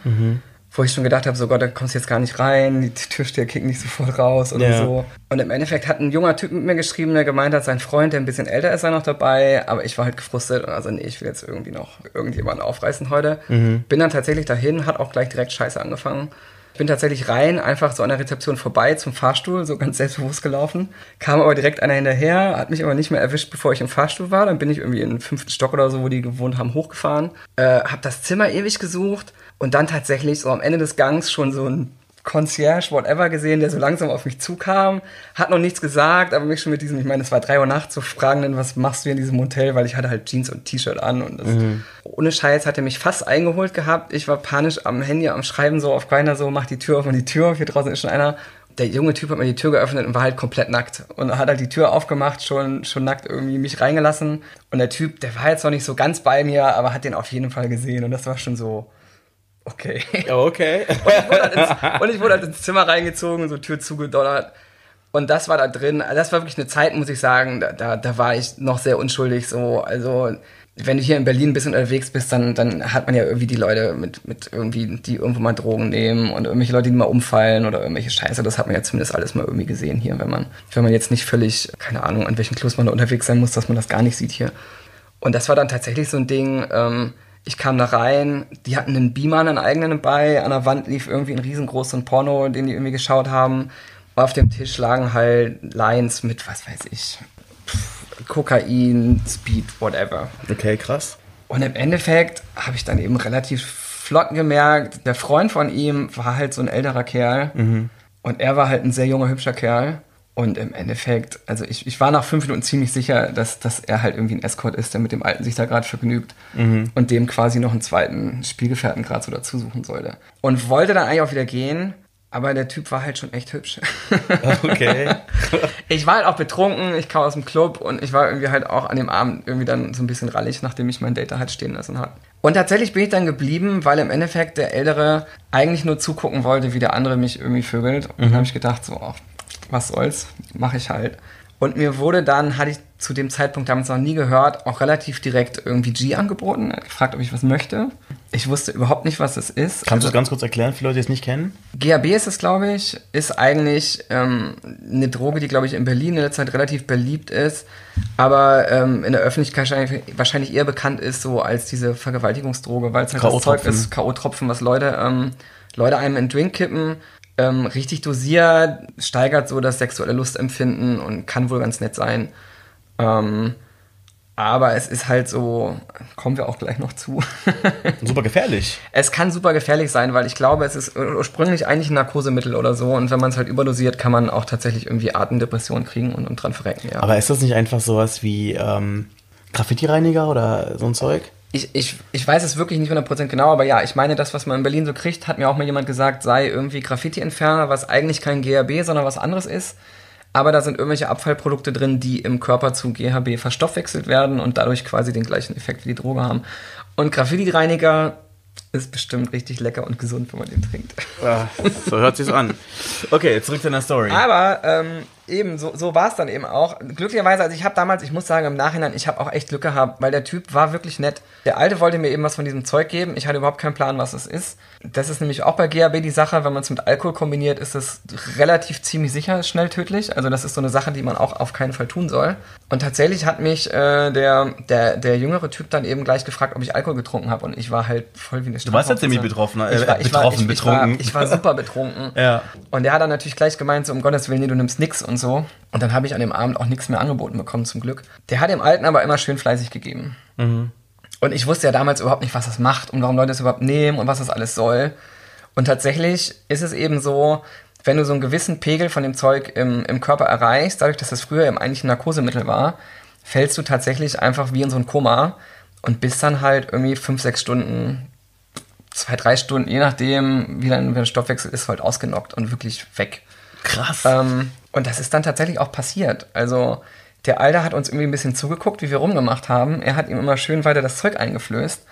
[SPEAKER 4] Wo ich schon gedacht habe, so Gott, da kommst du jetzt gar nicht rein, die Türsteher kicken nicht sofort raus oder
[SPEAKER 3] Ja.
[SPEAKER 4] so. Und im Endeffekt hat ein junger Typ mit mir geschrieben, der gemeint hat, sein Freund, der ein bisschen älter ist, sei noch dabei. Aber ich war halt gefrustet und also nee, ich will jetzt irgendwie noch irgendjemanden aufreißen heute. Bin dann tatsächlich dahin, hat auch gleich direkt scheiße angefangen. Ich bin tatsächlich rein, einfach so an der Rezeption vorbei zum Fahrstuhl, so ganz selbstbewusst gelaufen. Kam aber direkt einer hinterher, hat mich aber nicht mehr erwischt, bevor ich im Fahrstuhl war. Dann bin ich irgendwie in den fünften Stock oder so, wo die gewohnt haben, hochgefahren. Äh, hab das Zimmer ewig gesucht und dann tatsächlich so am Ende des Gangs schon so ein Concierge, whatever gesehen, der so langsam auf mich zukam, hat noch nichts gesagt, aber mich schon mit diesem, ich meine, es war drei Uhr nachts, so fragenden, was machst du hier in diesem Hotel, weil ich hatte halt Jeans und T-Shirt an und das, ohne Scheiß hat er mich fast eingeholt gehabt. Ich war panisch am Handy, am Schreiben so auf keiner so, mach die Tür auf und die Tür auf, hier draußen ist schon einer. der junge Typ hat mir die Tür geöffnet und war halt komplett nackt. Und hat halt die Tür aufgemacht, schon, schon nackt irgendwie mich reingelassen. Und der Typ, der war jetzt noch nicht so ganz bei mir, aber hat den auf jeden Fall gesehen. Und das war schon so, okay.
[SPEAKER 3] Okay.
[SPEAKER 4] Und ich wurde halt ins, und ich wurde halt ins Zimmer reingezogen, so Tür zugedonnert. Und das war da drin. Das war wirklich eine Zeit, muss ich sagen, da, da, da war ich noch sehr unschuldig. So, also wenn du hier in Berlin ein bisschen unterwegs bist, dann, dann hat man ja irgendwie die Leute mit, mit irgendwie, die irgendwo mal Drogen nehmen und irgendwelche Leute, die mal umfallen oder irgendwelche Scheiße. Das hat man ja zumindest alles mal irgendwie gesehen hier, wenn man, wenn man jetzt nicht völlig, keine Ahnung, an welchen Clubs man da unterwegs sein muss, dass man das gar nicht sieht hier. Und das war dann tatsächlich so ein Ding, ähm, ich kam da rein, die hatten einen Beamer, einen eigenen bei, an der Wand lief irgendwie ein riesengroßes Porno, den die irgendwie geschaut haben. Auf dem Tisch lagen halt Lines mit, was weiß ich, pff, Kokain, Speed, whatever.
[SPEAKER 3] Okay, krass.
[SPEAKER 4] Und im Endeffekt habe ich dann eben relativ flott gemerkt, der Freund von ihm war halt so ein älterer Kerl und er war halt ein sehr junger, hübscher Kerl. Und im Endeffekt, also ich, ich war nach fünf Minuten ziemlich sicher, dass, dass er halt irgendwie ein Escort ist, der mit dem Alten sich da gerade vergnügt und dem quasi noch einen zweiten Spielgefährten gerade so dazu suchen sollte. Und wollte dann eigentlich auch wieder gehen, aber der Typ war halt schon echt hübsch.
[SPEAKER 3] Okay.
[SPEAKER 4] Ich war halt auch betrunken, ich kam aus dem Club und ich war irgendwie halt auch an dem Abend irgendwie dann so ein bisschen rallig, nachdem ich mein Date da halt stehen lassen habe. Und tatsächlich bin ich dann geblieben, weil im Endeffekt der Ältere eigentlich nur zugucken wollte, wie der andere mich irgendwie vögelt. Und dann habe ich gedacht, so, ach, was soll's, mache ich halt. Und mir wurde dann, hatte ich zu dem Zeitpunkt damals noch nie gehört, auch relativ direkt irgendwie G angeboten, gefragt, ob ich was möchte. Ich wusste überhaupt nicht, was es ist.
[SPEAKER 3] Kannst du das ganz kurz erklären für Leute, die es nicht kennen?
[SPEAKER 4] GHB ist es, glaube ich, ist eigentlich ähm, eine Droge, die, glaube ich, in Berlin in der Zeit relativ beliebt ist, aber ähm, in der Öffentlichkeit wahrscheinlich, eher bekannt ist so als diese Vergewaltigungsdroge, weil es halt das Zeug ist, K.O.-Tropfen, was Leute, ähm, Leute einem in den Drink kippen, ähm, richtig dosiert, steigert so das sexuelle Lustempfinden und kann wohl ganz nett sein. Ähm, aber es ist halt so, kommen wir auch gleich noch zu.
[SPEAKER 3] Super gefährlich.
[SPEAKER 4] Es kann super gefährlich sein, weil ich glaube, es ist ursprünglich eigentlich ein Narkosemittel oder so. Und wenn man es halt überdosiert, kann man auch tatsächlich irgendwie Atemdepressionen kriegen und, und dran verrecken. Ja.
[SPEAKER 3] Aber ist das nicht einfach sowas wie ähm, Graffiti-Reiniger oder so ein Zeug?
[SPEAKER 4] Ich, ich, ich weiß es wirklich nicht 100% genau, aber ja, ich meine, das, was man in Berlin so kriegt, hat mir auch mal jemand gesagt, sei irgendwie Graffiti-Entferner, was eigentlich kein GHB, sondern was anderes ist. Aber da sind irgendwelche Abfallprodukte drin, die im Körper zu GHB verstoffwechselt werden und dadurch quasi den gleichen Effekt wie die Droge haben. Und Graffiti-Reiniger ist bestimmt richtig lecker und gesund, wenn man den trinkt.
[SPEAKER 3] Ah, so hört sich's an. Okay, zurück zu deiner Story.
[SPEAKER 4] Aber ähm, eben, so, so war es dann eben auch. Glücklicherweise, also ich habe damals, ich muss sagen, im Nachhinein, ich habe auch echt Glück gehabt, weil der Typ war wirklich nett. Der Alte wollte mir eben was von diesem Zeug geben. Ich hatte überhaupt keinen Plan, was es ist. Das ist nämlich auch bei GHB die Sache, wenn man es mit Alkohol kombiniert, ist es relativ ziemlich sicher schnell tödlich. Also das ist so eine Sache, die man auch auf keinen Fall tun soll. Und tatsächlich hat mich äh, der, der, der jüngere Typ dann eben gleich gefragt, ob ich Alkohol getrunken habe. Und ich war halt voll wie eine
[SPEAKER 3] Du warst ja ziemlich betroffen, äh,
[SPEAKER 4] Ich war, ich war,
[SPEAKER 3] betroffen,
[SPEAKER 4] ich, ich
[SPEAKER 3] betrunken.
[SPEAKER 4] War, ich war super betrunken.
[SPEAKER 3] Ja.
[SPEAKER 4] Und der hat dann natürlich gleich gemeint, so um Gottes Willen, nee, du nimmst nix und so. Und dann habe ich an dem Abend auch nichts mehr angeboten bekommen, zum Glück. Der hat dem Alten aber immer schön fleißig gegeben. Und ich wusste ja damals überhaupt nicht, was das macht und warum Leute es überhaupt nehmen und was das alles soll. Und tatsächlich ist es eben so, wenn du so einen gewissen Pegel von dem Zeug im, im Körper erreichst, dadurch, dass das früher eben eigentlich ein Narkosemittel war, fällst du tatsächlich einfach wie in so ein Koma und bist dann halt irgendwie fünf, sechs Stunden, zwei, drei Stunden, je nachdem, wie dein, wie dein Stoffwechsel ist, halt ausgenockt und wirklich weg.
[SPEAKER 3] Krass.
[SPEAKER 4] Ähm, und das ist dann tatsächlich auch passiert. Also der Alte hat uns irgendwie ein bisschen zugeguckt, wie wir rumgemacht haben. Er hat ihm immer schön weiter das Zeug eingeflößt.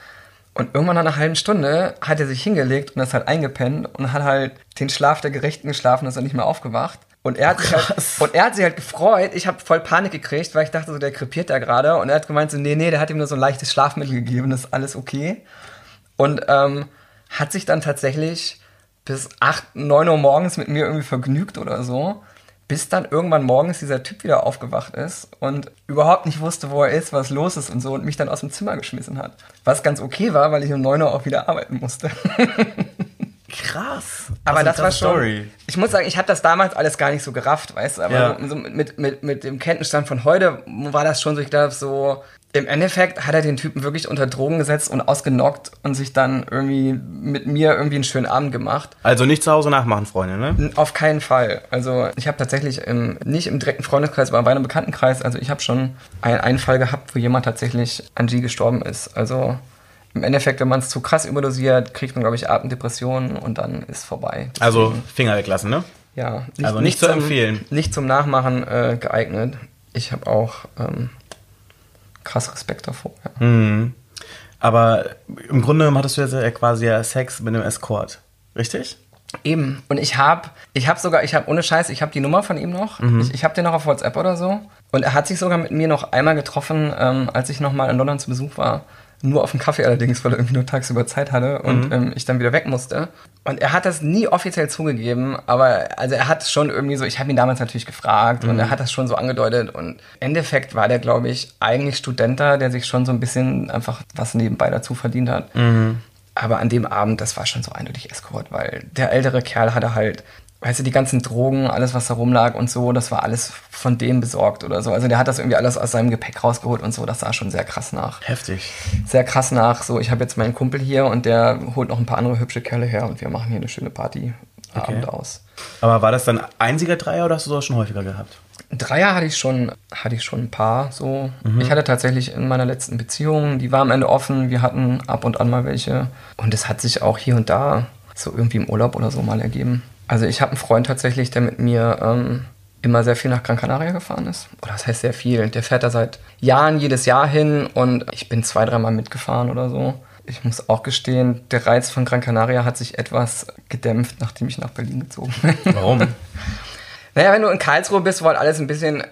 [SPEAKER 4] Und irgendwann nach einer halben Stunde hat er sich hingelegt und ist halt eingepennt und hat halt den Schlaf der Gerechten geschlafen und ist dann nicht mehr aufgewacht. Und er hat, sich halt, und er hat sich halt gefreut. Ich habe voll Panik gekriegt, weil ich dachte, so der krepiert da gerade. Und er hat gemeint, so, nee, nee, der hat ihm nur so ein leichtes Schlafmittel gegeben, das ist alles okay. Und ähm, hat sich dann tatsächlich bis 8, 9 Uhr morgens mit mir irgendwie vergnügt oder so. Bis dann irgendwann morgens dieser Typ wieder aufgewacht ist und überhaupt nicht wusste, wo er ist, was los ist und so und mich dann aus dem Zimmer geschmissen hat. Was ganz okay war, weil ich um 9 Uhr auch wieder arbeiten musste.
[SPEAKER 3] Krass.
[SPEAKER 4] Aber das,
[SPEAKER 3] ist eine
[SPEAKER 4] war schon.
[SPEAKER 3] Story.
[SPEAKER 4] Ich muss sagen, ich habe das damals alles gar nicht so gerafft, weißt du, aber
[SPEAKER 3] Ja.
[SPEAKER 4] so mit, mit, mit dem Kenntnisstand von heute war das schon so, ich glaube, so. Im Endeffekt hat er den Typen wirklich unter Drogen gesetzt und ausgenockt und sich dann irgendwie mit mir irgendwie einen schönen Abend gemacht.
[SPEAKER 3] Also nicht zu Hause nachmachen, Freunde, ne?
[SPEAKER 4] Auf keinen Fall. Also ich habe tatsächlich im, nicht im direkten Freundeskreis, aber bei einem Bekanntenkreis, also ich habe schon einen, einen Fall gehabt, wo jemand tatsächlich an G gestorben ist. Also im Endeffekt, wenn man es zu krass überdosiert, kriegt man, glaube ich, Atemdepressionen und dann ist vorbei.
[SPEAKER 3] Also Finger weglassen, ne?
[SPEAKER 4] Ja,
[SPEAKER 3] Also nicht zu
[SPEAKER 4] zum,
[SPEAKER 3] empfehlen.
[SPEAKER 4] Nicht zum Nachmachen äh, geeignet. Ich habe auch ähm, krass Respekt davor. Ja.
[SPEAKER 3] Mhm. Aber im Grunde genommen hattest du jetzt ja quasi ja Sex mit einem Escort. Richtig?
[SPEAKER 4] Eben. Und ich habe, ich habe sogar, ich habe ohne Scheiß, ich habe die Nummer von ihm noch. Ich, ich habe den noch auf WhatsApp oder so. Und er hat sich sogar mit mir noch einmal getroffen, ähm, als ich noch mal in London zu Besuch war. Nur auf dem Kaffee allerdings, weil er irgendwie nur tagsüber Zeit hatte und ähm, ich dann wieder weg musste. Und er hat das nie offiziell zugegeben, aber also er hat es schon irgendwie so, ich habe ihn damals natürlich gefragt und er hat das schon so angedeutet. Und im Endeffekt war der, glaube ich, eigentlich Studenter, der sich schon so ein bisschen einfach was nebenbei dazu verdient hat. Aber an dem Abend, das war schon so eindeutig Escort, weil der ältere Kerl hatte halt, weißt du, die ganzen Drogen, alles, was da rumlag und so, das war alles von dem besorgt oder so. Also der hat das irgendwie alles aus seinem Gepäck rausgeholt und so, das sah schon sehr krass nach.
[SPEAKER 3] Heftig.
[SPEAKER 4] Sehr krass nach, so, ich habe jetzt meinen Kumpel hier und der holt noch ein paar andere hübsche Kerle her und wir machen hier eine schöne Party Abend aus.
[SPEAKER 3] Aber war das dann einziger Dreier oder hast du das schon häufiger gehabt?
[SPEAKER 4] Dreier hatte ich schon, hatte ich schon ein paar so. Ich hatte tatsächlich in meiner letzten Beziehung, die war am Ende offen, wir hatten ab und an mal welche. Und es hat sich auch hier und da so irgendwie im Urlaub oder so mal ergeben. Also ich habe einen Freund tatsächlich, der mit mir ähm, immer sehr viel nach Gran Canaria gefahren ist. Oder das heißt sehr viel. Der fährt da seit Jahren jedes Jahr hin und ich bin zwei, dreimal mitgefahren oder so. Ich muss auch gestehen, der Reiz von Gran Canaria hat sich etwas gedämpft, nachdem ich nach Berlin gezogen bin.
[SPEAKER 3] Warum?
[SPEAKER 4] Naja, wenn du in Karlsruhe bist, wo halt alles ein bisschen.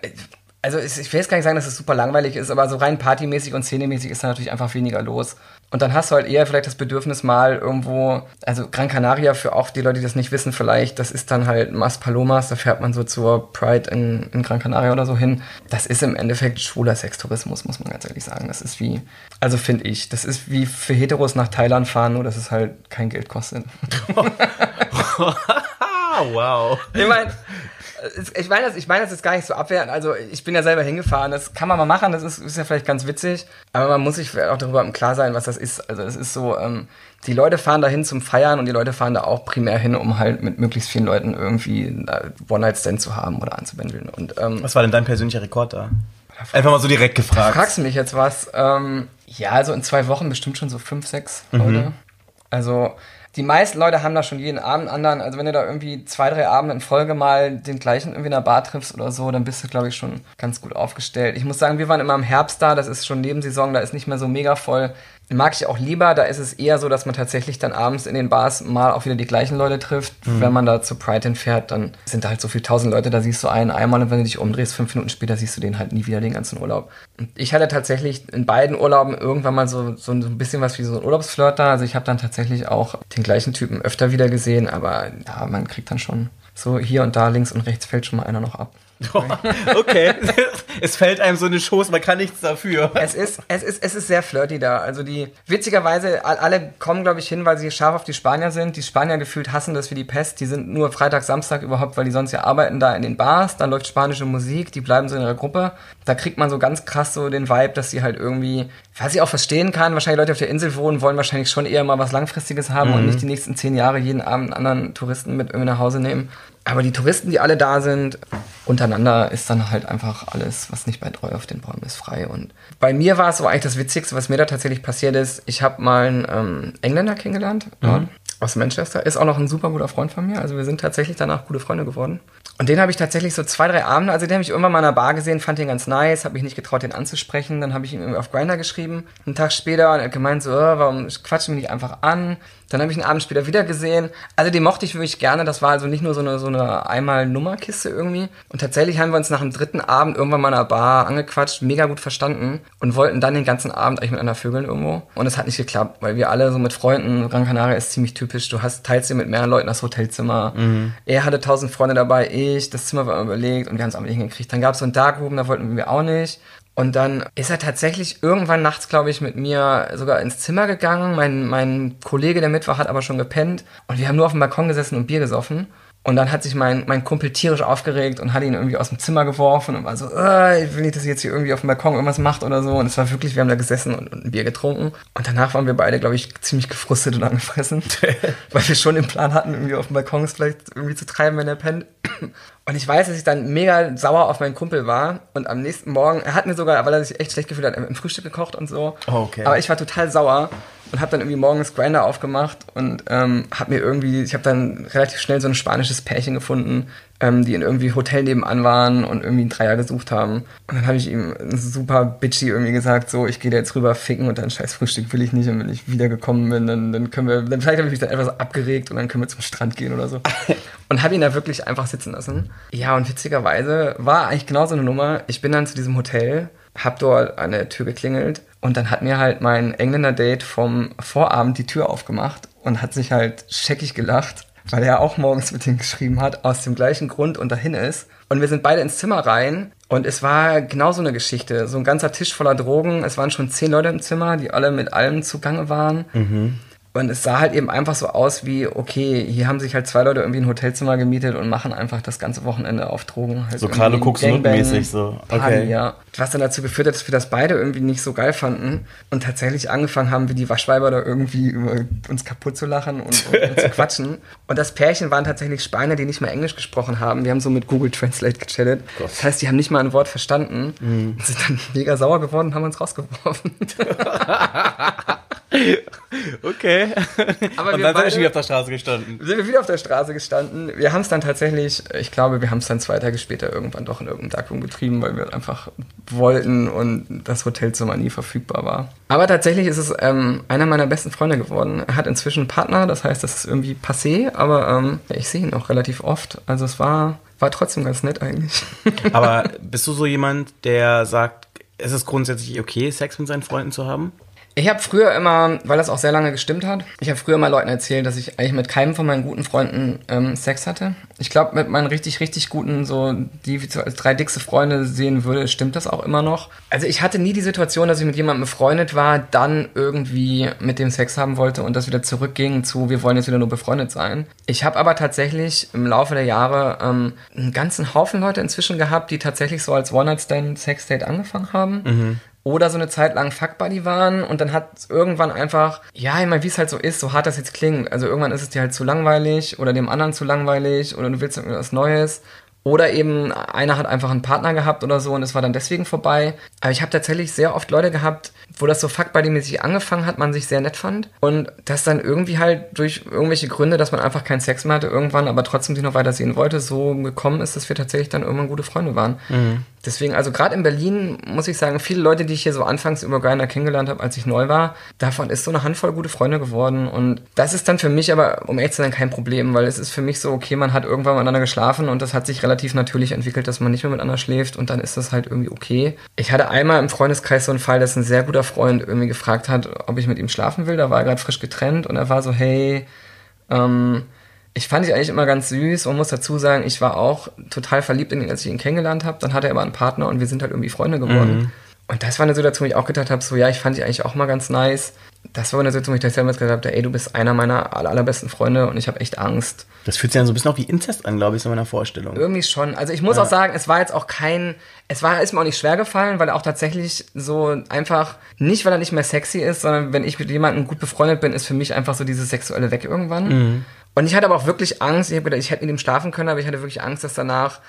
[SPEAKER 4] Also ich will jetzt gar nicht sagen, dass es super langweilig ist, aber so rein partymäßig und szenemäßig ist da natürlich einfach weniger los. Und dann hast du halt eher vielleicht das Bedürfnis mal irgendwo, also Gran Canaria für auch die Leute, die das nicht wissen vielleicht, das ist dann halt Mas Palomas, da fährt man so zur Pride in, in Gran Canaria oder so hin. Das ist im Endeffekt schwuler Sextourismus, muss man ganz ehrlich sagen. Das ist wie, also finde ich, das ist wie für Heteros nach Thailand fahren, nur dass es halt kein Geld kostet.
[SPEAKER 3] Wow.
[SPEAKER 4] Ich meine, ich meine das, ich meine das ist gar nicht so abwertend. Also ich bin ja selber hingefahren. Das kann man mal machen. Das ist, ist ja vielleicht ganz witzig. Aber man muss sich auch darüber im Klar sein, was das ist. Also es ist so, ähm, die Leute fahren dahin zum Feiern und die Leute fahren da auch primär hin, um halt mit möglichst vielen Leuten irgendwie äh, One-Night-Stand zu haben oder anzubändeln. Und ähm,
[SPEAKER 3] Was war denn dein persönlicher Rekord da? Einfach mal so direkt gefragt.
[SPEAKER 4] fragst du mich jetzt was? Ähm, ja, also in zwei Wochen bestimmt schon so fünf, sechs Leute. Also die meisten Leute haben da schon jeden Abend anderen. Also wenn du da irgendwie zwei, drei Abende in Folge mal den gleichen irgendwie in einer Bar triffst oder so, dann bist du, glaube ich, schon ganz gut aufgestellt. Ich muss sagen, wir waren immer im Herbst da, das ist schon Nebensaison, da ist nicht mehr so mega voll. Mag ich auch lieber, da ist es eher so, dass man tatsächlich dann abends in den Bars mal auch wieder die gleichen Leute trifft. Wenn man da zu Pride hinfährt, dann sind da halt so viele tausend Leute, da siehst du einen einmal und wenn du dich umdrehst, fünf Minuten später siehst du den halt nie wieder den ganzen Urlaub. Und ich hatte tatsächlich in beiden Urlauben irgendwann mal so, so ein bisschen was wie so ein Urlaubsflirt da. Also ich habe dann tatsächlich auch den gleichen Typen öfter wieder gesehen, aber ja, man kriegt dann schon so hier und da links und rechts fällt schon mal einer noch ab.
[SPEAKER 3] Okay. es fällt einem so eine Schoß, man kann nichts dafür.
[SPEAKER 4] Es ist, es ist, es ist sehr flirty da. Also die, witzigerweise, all- alle kommen, glaube ich, hin, weil sie scharf auf die Spanier sind. Die Spanier gefühlt hassen das wie die Pest. Die sind nur Freitag, Samstag überhaupt, weil die sonst ja arbeiten da in den Bars. Dann läuft spanische Musik, die bleiben so in ihrer Gruppe. Da kriegt man so ganz krass so den Vibe, dass sie halt irgendwie, was ich auch verstehen kann, wahrscheinlich Leute auf der Insel wohnen, wollen wahrscheinlich schon eher mal was Langfristiges haben und nicht die nächsten zehn Jahre jeden Abend einen anderen Touristen mit irgendwie nach Hause nehmen. Aber die Touristen, die alle da sind, untereinander ist dann halt einfach alles, was nicht bei Treu auf den Bäumen ist, frei. Und bei mir war es so eigentlich das Witzigste, was mir da tatsächlich passiert ist. Ich habe mal einen ähm, Engländer kennengelernt ja, aus Manchester. Ist auch noch ein super guter Freund von mir. Also wir sind tatsächlich danach gute Freunde geworden. Und den habe ich tatsächlich so zwei, drei Abende, also den habe ich irgendwann mal in einer Bar gesehen, fand den ganz nice, habe mich nicht getraut, den anzusprechen. Dann habe ich ihm irgendwie auf Grinder geschrieben. Einen Tag später und er hat gemeint so, äh, warum quatschen wir nicht einfach an? Dann habe ich ihn einen Abend später wieder gesehen. Also den mochte ich wirklich gerne. Das war also nicht nur so eine, so eine einmal Nummerkiste irgendwie. Und tatsächlich haben wir uns nach dem dritten Abend irgendwann mal in einer Bar angequatscht, mega gut verstanden und wollten dann den ganzen Abend eigentlich miteinander vögeln irgendwo. Und es hat nicht geklappt, weil wir alle so mit Freunden, Gran Canaria ist ziemlich typisch. Du hast, teilst dir mit mehreren Leuten das Hotelzimmer. Er hatte tausend Freunde dabei, ich, das Zimmer war überlegt und wir haben es aber nicht hingekriegt. Dann gab es so einen Darkroom, da wollten wir auch nicht. Und dann ist er tatsächlich irgendwann nachts, glaube ich, mit mir sogar ins Zimmer gegangen. Mein, mein Kollege, der mit war, hat aber schon gepennt. Und wir haben nur auf dem Balkon gesessen und Bier gesoffen. Und dann hat sich mein, mein Kumpel tierisch aufgeregt und hat ihn irgendwie aus dem Zimmer geworfen und war so, äh, ich will nicht, dass ihr jetzt hier irgendwie auf dem Balkon irgendwas macht oder so. Und es war wirklich, wir haben da gesessen und, und ein Bier getrunken. Und danach waren wir beide, glaube ich, ziemlich gefrustet und angefressen, weil wir schon den Plan hatten, irgendwie auf dem Balkon es vielleicht irgendwie zu treiben, wenn er pennt. Und ich weiß, dass ich dann mega sauer auf meinen Kumpel war. Und am nächsten Morgen, er hat mir sogar, weil er sich echt schlecht gefühlt hat, im Frühstück gekocht und so.
[SPEAKER 3] Okay.
[SPEAKER 4] Aber ich war total sauer. Und habe dann irgendwie morgens Grinder aufgemacht und ähm, habe mir irgendwie, ich habe dann relativ schnell so ein spanisches Pärchen gefunden, ähm, die in irgendwie Hotel nebenan waren und irgendwie einen Dreier gesucht haben. Und dann habe ich ihm super bitchy irgendwie gesagt, so, ich gehe da jetzt rüber ficken und dann scheiß Frühstück will ich nicht. Und wenn ich wiedergekommen bin, dann, dann können wir, dann vielleicht habe ich mich dann etwas abgeregt und dann können wir zum Strand gehen oder so. und habe ihn da wirklich einfach sitzen lassen. Ja, und witzigerweise war eigentlich genau so eine Nummer. Ich bin dann zu diesem Hotel, hab dort an der Tür geklingelt und dann hat mir halt mein Engländer-Date vom Vorabend die Tür aufgemacht und hat sich halt scheckig gelacht, weil er auch morgens mit ihm geschrieben hat, aus dem gleichen Grund und dahin ist. Und wir sind beide ins Zimmer rein und es war genau so eine Geschichte. So ein ganzer Tisch voller Drogen. Es waren schon zehn Leute im Zimmer, die alle mit allem zugange waren. Mhm. Und es sah halt eben einfach so aus wie, okay, hier haben sich halt zwei Leute irgendwie ein Hotelzimmer gemietet und machen einfach das ganze Wochenende auf Drogen. Halt
[SPEAKER 3] so Carlo Cooks mäßig so.
[SPEAKER 4] Okay. Party, ja. Was dann dazu geführt hat, dass wir das beide irgendwie nicht so geil fanden und tatsächlich angefangen haben, wie die Waschweiber da irgendwie über uns kaputt zu lachen und, und, und zu quatschen. Und das Pärchen waren tatsächlich Spanier, die nicht mal Englisch gesprochen haben. Wir haben so mit Google Translate gechattet. Das heißt, die haben nicht mal ein Wort verstanden mhm. und sind dann mega sauer geworden und haben uns rausgeworfen.
[SPEAKER 3] okay.
[SPEAKER 4] Aber
[SPEAKER 3] und
[SPEAKER 4] wir
[SPEAKER 3] dann
[SPEAKER 4] beide,
[SPEAKER 3] sind wir wieder auf der Straße gestanden.
[SPEAKER 4] Sind wir wieder auf der Straße gestanden. Wir haben es dann tatsächlich, ich glaube, wir haben es dann zwei Tage später irgendwann doch in irgendeinem Darkroom getrieben, weil wir einfach wollten und das Hotelzimmer nie verfügbar war. Aber tatsächlich ist es ähm, einer meiner besten Freunde geworden. Er hat inzwischen einen Partner, das heißt, das ist irgendwie passé, aber ähm, ich sehe ihn auch relativ oft. Also es war, war trotzdem ganz nett eigentlich.
[SPEAKER 3] aber bist du so jemand, der sagt, ist es grundsätzlich okay, Sex mit seinen Freunden zu haben?
[SPEAKER 4] Ich habe früher immer, weil das auch sehr lange gestimmt hat, ich habe früher mal Leuten erzählt, dass ich eigentlich mit keinem von meinen guten Freunden ähm, Sex hatte. Ich glaube, mit meinen richtig, richtig guten, so die so als drei dickste Freunde sehen würde, stimmt das auch immer noch. Also ich hatte nie die Situation, dass ich mit jemandem befreundet war, dann irgendwie mit dem Sex haben wollte und das wieder zurückging zu, wir wollen jetzt wieder nur befreundet sein. Ich habe aber tatsächlich im Laufe der Jahre ähm, einen ganzen Haufen Leute inzwischen gehabt, die tatsächlich so als One-Night-Stand-Sex-Date angefangen haben. Mhm oder so eine Zeit lang Fuckbuddy waren und dann hat irgendwann einfach, ja, meine, wie es halt so ist, so hart das jetzt klingt, also irgendwann ist es dir halt zu langweilig oder dem anderen zu langweilig oder du willst irgendwas Neues oder eben einer hat einfach einen Partner gehabt oder so und es war dann deswegen vorbei. Aber ich habe tatsächlich sehr oft Leute gehabt, wo das so fuckbuddy-mäßig angefangen hat, man sich sehr nett fand. Und das dann irgendwie halt durch irgendwelche Gründe, dass man einfach keinen Sex mehr hatte irgendwann, aber trotzdem sich noch weiter sehen wollte, so gekommen ist, dass wir tatsächlich dann irgendwann gute Freunde waren. Mhm. Deswegen, also gerade in Berlin muss ich sagen, viele Leute, die ich hier so anfangs über Grindr kennengelernt habe, als ich neu war, davon ist so eine Handvoll gute Freunde geworden. Und das ist dann für mich aber, um ehrlich zu sein, kein Problem, weil es ist für mich so, okay, man hat irgendwann miteinander geschlafen und das hat sich relativ natürlich entwickelt, dass man nicht mehr miteinander schläft und dann ist das halt irgendwie okay. Ich hatte einmal im Freundeskreis so einen Fall, dass ein sehr guter Freund irgendwie gefragt hat, ob ich mit ihm schlafen will. Da war er gerade frisch getrennt und er war so, hey, ähm, ich fand ihn eigentlich immer ganz süß und muss dazu sagen, ich war auch total verliebt in ihn, als ich ihn kennengelernt habe. Dann hatte er aber einen Partner und wir sind halt irgendwie Freunde geworden. Mhm. Und das war eine Situation, wo ich auch gedacht habe, so ja, ich fand dich eigentlich auch mal ganz nice. Das war eine Situation, wo ich selber gesagt habe, ey, du bist einer meiner aller, allerbesten Freunde und ich habe echt Angst.
[SPEAKER 3] Das fühlt sich dann so ein bisschen auch wie Inzest an, glaube ich, in meiner Vorstellung.
[SPEAKER 4] Irgendwie schon. Also ich muss ja. auch sagen, es war jetzt auch kein, es war, ist mir auch nicht schwer gefallen, weil er auch tatsächlich so einfach, nicht weil er nicht mehr sexy ist, sondern wenn ich mit jemandem gut befreundet bin, ist für mich einfach so dieses Sexuelle weg irgendwann. Mhm. Und ich hatte aber auch wirklich Angst. Ich gedacht, ich hätte mit ihm schlafen können, aber ich hatte wirklich Angst, dass danach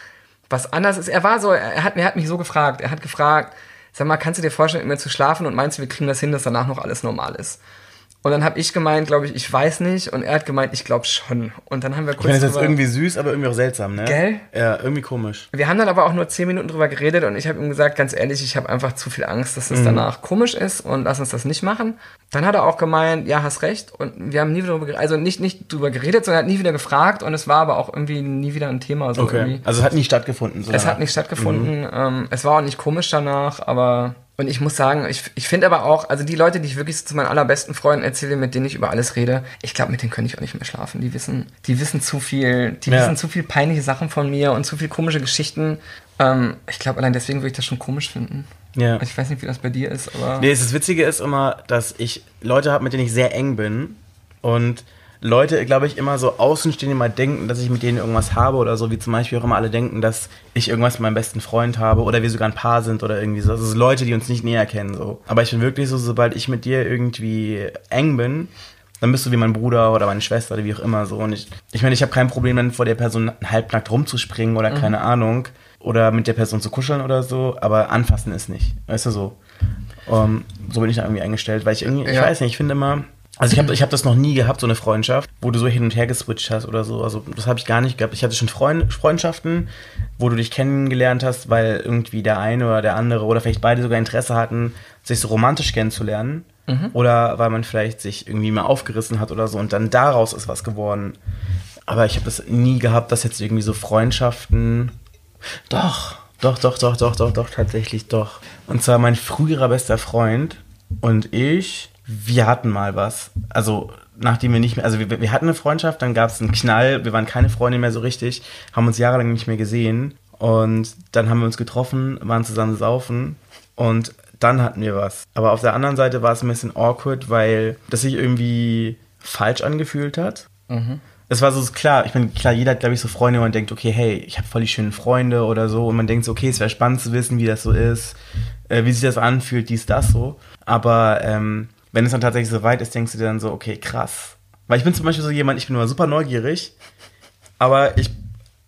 [SPEAKER 4] was anders ist. Er war so, er hat, er hat mich so gefragt. Er hat gefragt, sag mal, kannst du dir vorstellen, mit mir zu schlafen und meinst du, wir kriegen das hin, dass danach noch alles normal ist? Und dann habe ich gemeint, glaube ich, ich weiß nicht. Und er hat gemeint, ich glaube schon. Und dann haben wir kurz.
[SPEAKER 3] Ich meine, das ist irgendwie süß, aber irgendwie auch seltsam, ne?
[SPEAKER 4] Gell?
[SPEAKER 3] Ja, irgendwie komisch.
[SPEAKER 4] Wir haben dann aber auch nur zehn Minuten drüber geredet und ich habe ihm gesagt, ganz ehrlich, ich habe einfach zu viel Angst, dass es mhm. danach komisch ist und lass uns das nicht machen. Dann hat er auch gemeint, ja, hast recht. Und wir haben nie wieder drüber geredet, also nicht, nicht drüber geredet, sondern hat nie wieder gefragt und es war aber auch irgendwie nie wieder ein Thema.
[SPEAKER 3] So okay.
[SPEAKER 4] Irgendwie.
[SPEAKER 3] Also es hat nie stattgefunden.
[SPEAKER 4] So es hat nicht stattgefunden. Mhm. Ähm, es war auch nicht komisch danach, aber und ich muss sagen, ich, ich finde aber auch, also die Leute, die ich wirklich zu meinen allerbesten Freunden erzähle, mit denen ich über alles rede, ich glaube, mit denen könnte ich auch nicht mehr schlafen. Die wissen, die wissen zu viel, die ja. wissen zu viel peinliche Sachen von mir und zu viel komische Geschichten. Ähm, ich glaube, allein deswegen würde ich das schon komisch finden. Ja. Ich weiß nicht, wie das bei dir ist, aber.
[SPEAKER 3] Nee, das Witzige ist immer, dass ich Leute habe, mit denen ich sehr eng bin und Leute, glaube ich, immer so außenstehend immer denken, dass ich mit denen irgendwas habe oder so, wie zum Beispiel auch immer alle denken, dass ich irgendwas mit meinem besten Freund habe oder wir sogar ein Paar sind oder irgendwie so. Also Leute, die uns nicht näher kennen, so. Aber ich bin wirklich so, sobald ich mit dir irgendwie eng bin, dann bist du wie mein Bruder oder meine Schwester oder wie auch immer so. Und ich, ich meine, ich habe kein Problem, dann vor der Person halbnackt rumzuspringen oder mhm. keine Ahnung. Oder mit der Person zu kuscheln oder so, aber anfassen ist nicht. Weißt du so. Um, so bin ich da irgendwie eingestellt, weil ich irgendwie, ich
[SPEAKER 4] Ja.
[SPEAKER 3] weiß nicht, ich finde immer, also ich habe ich hab das noch nie gehabt, so eine Freundschaft, wo du so hin und her geswitcht hast oder so. Also das habe ich gar nicht gehabt. Ich hatte schon Freund, Freundschaften, wo du dich kennengelernt hast, weil irgendwie der eine oder der andere oder vielleicht beide sogar Interesse hatten, sich so romantisch kennenzulernen. Oder weil man vielleicht sich irgendwie mal aufgerissen hat oder so und dann daraus ist was geworden. Aber ich habe das nie gehabt, dass jetzt irgendwie so Freundschaften. Doch, doch, doch, doch, doch, doch, doch, tatsächlich doch. Und zwar mein früherer bester Freund und ich, wir hatten mal was. Also, nachdem wir nicht mehr, also wir, wir hatten eine Freundschaft, dann gab es einen Knall, wir waren keine Freunde mehr so richtig, haben uns jahrelang nicht mehr gesehen. Und dann haben wir uns getroffen, waren zusammen saufen und dann hatten wir was. Aber auf der anderen Seite war es ein bisschen awkward, weil das sich irgendwie falsch angefühlt hat. Es war so klar, ich meine, klar, jeder hat, glaube ich, so Freunde, wo man denkt, okay, hey, ich habe voll die schönen Freunde oder so. Und man denkt so, okay, es wäre spannend zu wissen, wie das so ist, äh, wie sich das anfühlt, dies, das so. Aber ähm, wenn es dann tatsächlich so weit ist, denkst du dir dann so, okay, krass. Weil ich bin zum Beispiel so jemand, ich bin immer super neugierig, aber ich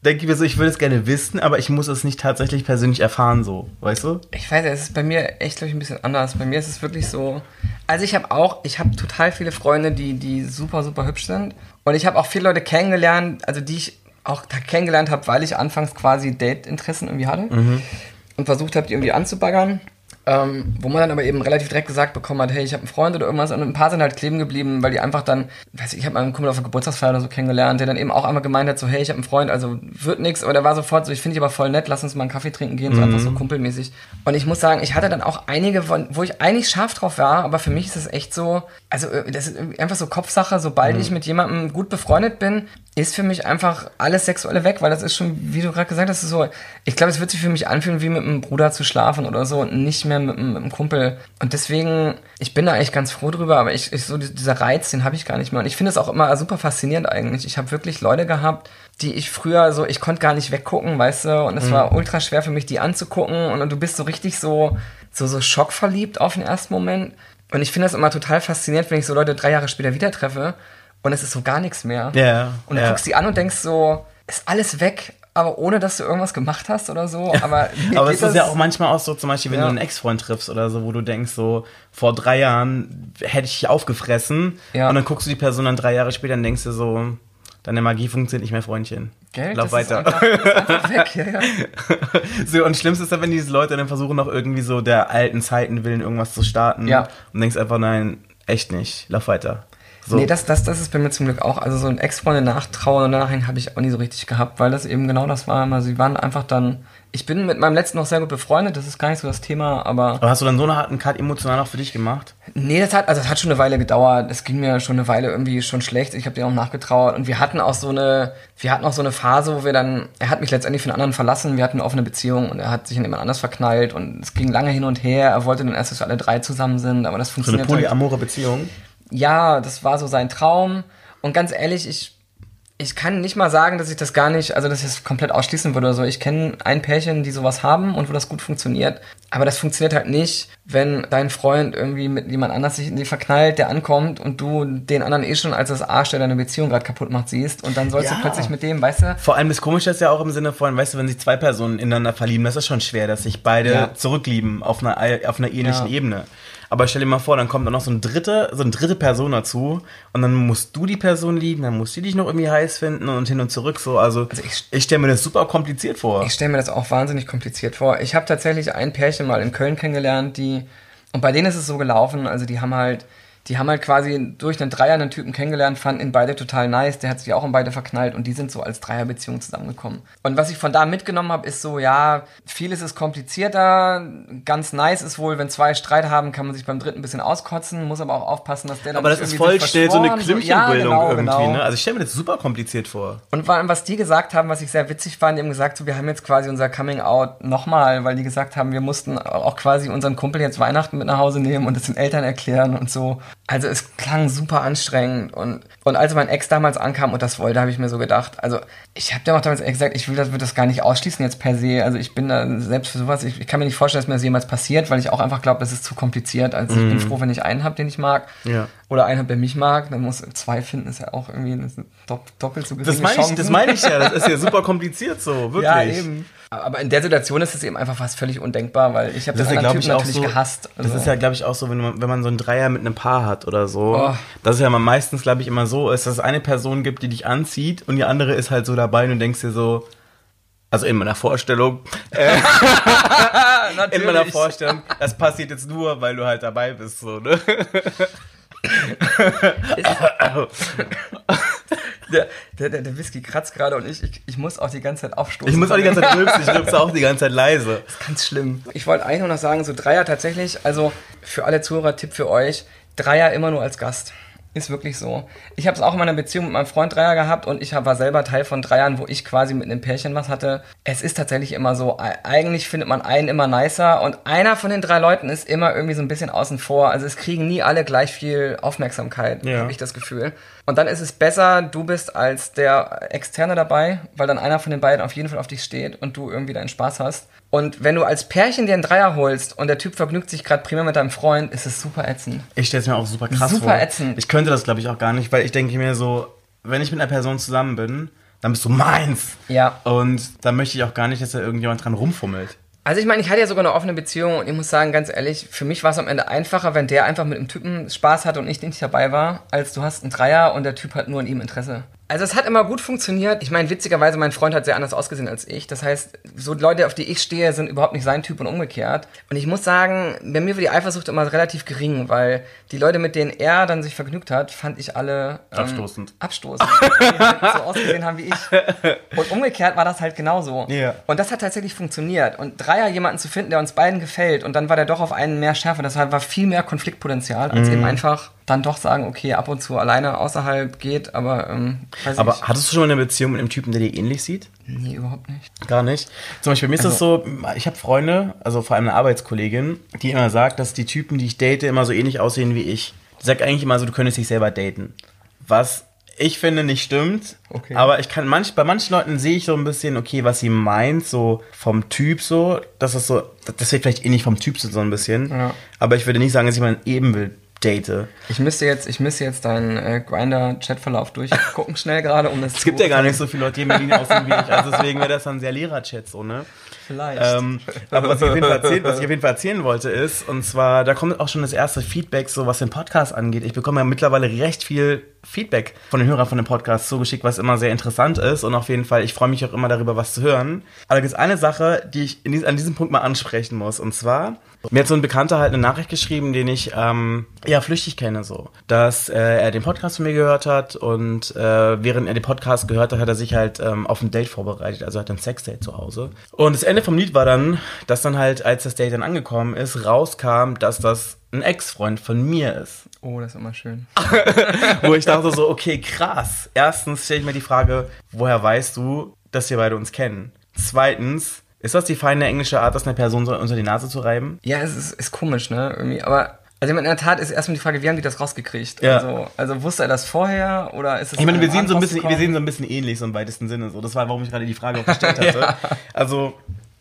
[SPEAKER 3] denke mir so, ich würde es gerne wissen, aber ich muss es nicht tatsächlich persönlich erfahren, so, weißt du?
[SPEAKER 4] Ich weiß es ist bei mir echt, glaube ich, ein bisschen anders. Bei mir ist es wirklich so. Also ich habe auch, ich habe total viele Freunde, die, die super, super hübsch sind. Und ich habe auch viele Leute kennengelernt, also die ich auch kennengelernt habe, weil ich anfangs quasi Date-Interessen irgendwie hatte und versucht habe, die irgendwie anzubaggern. Ähm, wo man dann aber eben relativ direkt gesagt bekommen hat, hey, ich habe einen Freund oder irgendwas und ein paar sind halt kleben geblieben, weil die einfach dann, weiß ich, ich habe meinen Kumpel auf einer Geburtstagsfeier oder so kennengelernt, der dann eben auch einmal gemeint hat, so, hey, ich habe einen Freund, also wird aber der war sofort so, ich finde dich aber voll nett, lass uns mal einen Kaffee trinken gehen, so einfach so kumpelmäßig. Und ich muss sagen, ich hatte dann auch einige, wo ich eigentlich scharf drauf war, aber für mich ist es echt so, also äh, das ist einfach so Kopfsache, sobald ich mit jemandem gut befreundet bin, ist für mich einfach alles Sexuelle weg, weil das ist schon, wie du gerade gesagt hast, ist so, ich glaube, es wird sich für mich anfühlen, wie mit einem Bruder zu schlafen oder so und nicht mehr mit, einem- mit einem Kumpel. Und deswegen, ich bin da echt ganz froh drüber, aber ich, ich so die- dieser Reiz, den habe ich gar nicht mehr. Und ich finde es auch immer super faszinierend eigentlich. Ich habe wirklich Leute gehabt, die ich früher so, ich konnte gar nicht weggucken, weißt du, und es war ultra schwer für mich, die anzugucken und, und du bist so richtig so, so, so schockverliebt auf den ersten Moment. Und ich finde das immer total faszinierend, wenn ich so Leute drei Jahre später wieder treffe und es ist so gar nichts mehr.
[SPEAKER 3] Ja,
[SPEAKER 4] Und du
[SPEAKER 3] ja.
[SPEAKER 4] guckst die an und denkst so, ist alles weg, aber ohne dass du irgendwas gemacht hast oder so. Aber,
[SPEAKER 3] Aber es ist ja auch manchmal auch so, zum Beispiel, wenn
[SPEAKER 4] Ja.
[SPEAKER 3] du einen Ex-Freund triffst oder so, wo du denkst, so, vor drei Jahren hätte ich dich aufgefressen.
[SPEAKER 4] Ja.
[SPEAKER 3] Und dann guckst du die Person dann drei Jahre später und denkst dir so, deine Magie funktioniert nicht mehr, Freundchen.
[SPEAKER 4] Gell?
[SPEAKER 3] Lauf weiter.
[SPEAKER 4] Einfach, weg. Ja, ja.
[SPEAKER 3] so, und schlimmst ist dann, wenn diese Leute dann versuchen, noch irgendwie so der alten Zeiten willen irgendwas zu starten.
[SPEAKER 4] Ja.
[SPEAKER 3] Und denkst einfach, nein, echt nicht. Lauf weiter. So.
[SPEAKER 4] Nee, das, das, das ist bei mir zum Glück auch. Also so ein Ex-Freunde nachtrauern und nachhängen habe ich auch nie so richtig gehabt, weil das eben genau das war. immer. Sie waren einfach dann. Ich bin mit meinem letzten noch sehr gut befreundet, das ist gar nicht so das Thema, aber.
[SPEAKER 3] Aber hast du dann so einen harten Cut emotional auch für dich gemacht?
[SPEAKER 4] Nee, das hat, also das hat schon eine Weile gedauert. Es ging mir schon eine Weile irgendwie schon schlecht. Ich habe dir auch nachgetrauert. Und wir hatten auch so eine, wir hatten auch so eine Phase, wo wir dann, er hat mich letztendlich einen anderen verlassen. Wir hatten eine offene Beziehung und er hat sich in jemand anders verknallt und es ging lange hin und her. Er wollte dann erst, dass wir alle drei zusammen sind, aber das
[SPEAKER 3] So eine
[SPEAKER 4] funktioniert halt
[SPEAKER 3] polyamore Beziehung?
[SPEAKER 4] Ja, das war so sein Traum. Und ganz ehrlich, ich, ich kann nicht mal sagen, dass ich das gar nicht, also dass ich das komplett ausschließen würde oder so. Ich kenne ein Pärchen, die sowas haben und wo das gut funktioniert. Aber das funktioniert halt nicht, wenn dein Freund irgendwie mit jemand anders sich in die verknallt, der ankommt und du den anderen eh schon als das Arsch, der deine Beziehung gerade kaputt macht, siehst und dann sollst
[SPEAKER 3] Ja.
[SPEAKER 4] du plötzlich mit dem, weißt du?
[SPEAKER 3] Vor allem das Komische ist ja auch im Sinne von, weißt du, wenn sich zwei Personen ineinander verlieben, das ist schon schwer, dass sich beide
[SPEAKER 4] Ja.
[SPEAKER 3] zurücklieben auf einer, auf einer ähnlichen
[SPEAKER 4] Ja.
[SPEAKER 3] Ebene. Aber stell dir mal vor, dann kommt dann noch so eine dritte, so eine dritte Person dazu und dann musst du die Person lieben, dann musst du dich noch irgendwie heiß finden und hin und zurück so. Also,
[SPEAKER 4] Also ich-
[SPEAKER 3] ich, stelle mir das super kompliziert vor.
[SPEAKER 4] Ich stelle mir das auch wahnsinnig kompliziert vor. Ich habe tatsächlich ein Pärchen mal in Köln kennengelernt, die und bei denen ist es so gelaufen, also die haben halt die haben halt quasi durch einen Dreier einen Typen kennengelernt, fanden ihn beide total nice, der hat sich auch in beide verknallt und die sind so als Dreierbeziehung zusammengekommen. Und was ich von da mitgenommen habe, ist so, ja, vieles ist komplizierter, ganz nice ist wohl, wenn zwei Streit haben, kann man sich beim dritten ein bisschen auskotzen, muss aber auch aufpassen, dass der dann
[SPEAKER 3] Aber das ist voll schnell so eine Klümpchenbildung
[SPEAKER 4] ja, genau,
[SPEAKER 3] irgendwie,
[SPEAKER 4] genau.
[SPEAKER 3] ne? Also ich stelle mir das super kompliziert vor.
[SPEAKER 4] Und vor allem, was die gesagt haben, was ich sehr witzig fand, die haben gesagt, so, wir haben jetzt quasi unser Coming Out nochmal, weil die gesagt haben, wir mussten auch quasi unseren Kumpel jetzt Weihnachten mit nach Hause nehmen und es den Eltern erklären und so. Also es klang super anstrengend und, und als mein Ex damals ankam und das wollte, habe ich mir so gedacht, also ich habe dir auch damals gesagt, ich will das, würde das gar nicht ausschließen jetzt per se. Also ich bin da selbst für sowas, ich, ich kann mir nicht vorstellen, dass mir das jemals passiert, weil ich auch einfach glaube, das ist zu kompliziert. Also ich bin froh, wenn ich einen habe, den ich mag.
[SPEAKER 3] Ja.
[SPEAKER 4] Oder einer, der mich mag, dann muss zwei finden, ist ja auch irgendwie eine dopp doppelt so geringe
[SPEAKER 3] Das meine ich, das meine ich ja. Das ist ja super kompliziert so, wirklich.
[SPEAKER 4] Ja, eben. Aber in der Situation ist es eben einfach fast völlig undenkbar, weil ich habe
[SPEAKER 3] Das ist ja,
[SPEAKER 4] Typen natürlich
[SPEAKER 3] so.
[SPEAKER 4] gehasst.
[SPEAKER 3] Das
[SPEAKER 4] Also,
[SPEAKER 3] ist ja, glaube ich, auch so, wenn man, wenn man so einen Dreier mit einem Paar hat oder so.
[SPEAKER 4] Oh.
[SPEAKER 3] Das ist ja mal meistens, glaube ich, immer so ist, dass es eine Person gibt, die dich anzieht und die andere ist halt so dabei und du denkst dir so, also in meiner Vorstellung,
[SPEAKER 4] natürlich.
[SPEAKER 3] in meiner Vorstellung, das passiert jetzt nur, weil du halt dabei bist, so, ne?
[SPEAKER 4] Der, der, der, Whisky kratzt gerade und ich, ich, ich muss auch die ganze Zeit aufstoßen.
[SPEAKER 3] Ich muss auch die ganze Zeit rülpsen, ich rülpse auch die ganze Zeit leise.
[SPEAKER 4] Ganz schlimm. Ich wollte eigentlich nur noch sagen, so Dreier tatsächlich, also für alle Zuhörer, Tipp für euch, Dreier immer nur als Gast. Ist wirklich so. Ich habe es auch in meiner Beziehung mit meinem Freund Dreier gehabt und ich war selber Teil von Dreiern, wo ich quasi mit einem Pärchen was hatte. Es ist tatsächlich immer so, eigentlich findet man einen immer nicer und einer von den drei Leuten ist immer irgendwie so ein bisschen außen vor. Also es kriegen nie alle gleich viel Aufmerksamkeit,
[SPEAKER 3] Ja.
[SPEAKER 4] habe ich das Gefühl. Und dann ist es besser, du bist als der Externe dabei, weil dann einer von den beiden auf jeden Fall auf dich steht und du irgendwie deinen Spaß hast. Und wenn du als Pärchen dir einen Dreier holst und der Typ vergnügt sich gerade prima mit deinem Freund, ist es super ätzend.
[SPEAKER 3] Ich stelle es mir auch super krass
[SPEAKER 4] Super
[SPEAKER 3] vor.
[SPEAKER 4] ätzend.
[SPEAKER 3] Ich könnte das, glaube ich, auch gar nicht, weil ich denke mir so, wenn ich mit einer Person zusammen bin, dann bist du meins.
[SPEAKER 4] Ja.
[SPEAKER 3] Und da möchte ich auch gar nicht, dass da irgendjemand dran rumfummelt.
[SPEAKER 4] Also ich meine, ich hatte ja sogar eine offene Beziehung und ich muss sagen, ganz ehrlich, für mich war es am Ende einfacher, wenn der einfach mit dem Typen Spaß hatte und ich nicht dabei war, als du hast einen Dreier und der Typ hat nur an ihm Interesse. Also es hat immer gut funktioniert. Ich meine, witzigerweise, mein Freund hat sehr anders ausgesehen als ich. Das heißt, so Leute, auf die ich stehe, sind überhaupt nicht sein Typ und umgekehrt. Und ich muss sagen, bei mir war die Eifersucht immer relativ gering, weil die Leute, mit denen er dann sich vergnügt hat, fand ich alle ähm,
[SPEAKER 3] Abstoßend.
[SPEAKER 4] abstoßend. die halt so ausgesehen haben wie ich. Und umgekehrt war das halt genauso.
[SPEAKER 3] Ja.
[SPEAKER 4] Und das hat tatsächlich funktioniert. Und Dreier jemanden zu finden, der uns beiden gefällt und dann war der doch auf einen mehr schärfer. Das war viel mehr Konfliktpotenzial, als
[SPEAKER 3] Mhm.
[SPEAKER 4] eben einfach dann doch sagen, okay, ab und zu alleine außerhalb geht, aber ähm,
[SPEAKER 3] Aber
[SPEAKER 4] ich.
[SPEAKER 3] hattest du schon mal eine Beziehung mit einem Typen, der dir ähnlich sieht?
[SPEAKER 4] Nee, überhaupt nicht.
[SPEAKER 3] Gar nicht. Zum Beispiel, bei mir ist das so, ich habe Freunde, also vor allem eine Arbeitskollegin, die immer sagt, dass die Typen, die ich date, immer so ähnlich aussehen wie ich. Die sagt eigentlich immer so, du könntest dich selber daten. Was ich finde nicht stimmt.
[SPEAKER 4] Okay.
[SPEAKER 3] Aber ich kann manch, bei manchen Leuten sehe ich so ein bisschen, okay, was sie meint, so vom Typ so, das ist so, das wird vielleicht ähnlich vom Typ so ein bisschen.
[SPEAKER 4] Ja.
[SPEAKER 3] Aber ich würde nicht sagen, dass ich mein Ebenbild date.
[SPEAKER 4] Ich müsste jetzt, ich müsste jetzt deinen äh, Grinder-Chatverlauf durchgucken schnell gerade, um das
[SPEAKER 3] Es gibt ja gar nicht so viele Leute, die in Berlin aussehen wie ich. Also deswegen wäre das dann sehr Lehrer-Chat so, ne?
[SPEAKER 4] Vielleicht.
[SPEAKER 3] Ähm, aber was ich, auf jeden Fall erzählen, was ich auf jeden Fall erzählen wollte ist, und zwar, da kommt auch schon das erste Feedback, so was den Podcast angeht. Ich bekomme ja mittlerweile recht viel Feedback von den Hörern von dem Podcast zugeschickt, was immer sehr interessant ist. Und auf jeden Fall, ich freue mich auch immer darüber, was zu hören. Aber da gibt es eine Sache, die ich in dies, an diesem Punkt mal ansprechen muss. Und zwar, mir hat so ein Bekannter halt eine Nachricht geschrieben, den ich ähm, ja flüchtig kenne, so. Dass äh, er den Podcast von mir gehört hat und äh, während er den Podcast gehört hat, hat er sich halt ähm, auf ein Date vorbereitet, also hat ein Sexdate zu Hause. Und das Ende vom Lied war dann, dass dann halt, als das Date dann angekommen ist, rauskam, dass das ein Ex-Freund von mir ist.
[SPEAKER 4] oh, das ist immer schön.
[SPEAKER 3] Wo ich dachte so, okay, krass. Erstens stelle ich mir die Frage, woher weißt du, dass wir beide uns kennen? Zweitens, ist das die feine englische Art, das einer Person so unter die Nase zu reiben?
[SPEAKER 4] Ja, es ist, ist komisch, ne? Irgendwie, aber also in der Tat ist erstmal die Frage, wie haben die das rausgekriegt?
[SPEAKER 3] Ja.
[SPEAKER 4] Also, also wusste er das vorher oder ist es
[SPEAKER 3] Ich meine, wir sehen so ein bisschen, wir sehen so ein bisschen ähnlich, so im weitesten Sinne. So, das war, warum ich gerade die Frage auch gestellt hatte. Also,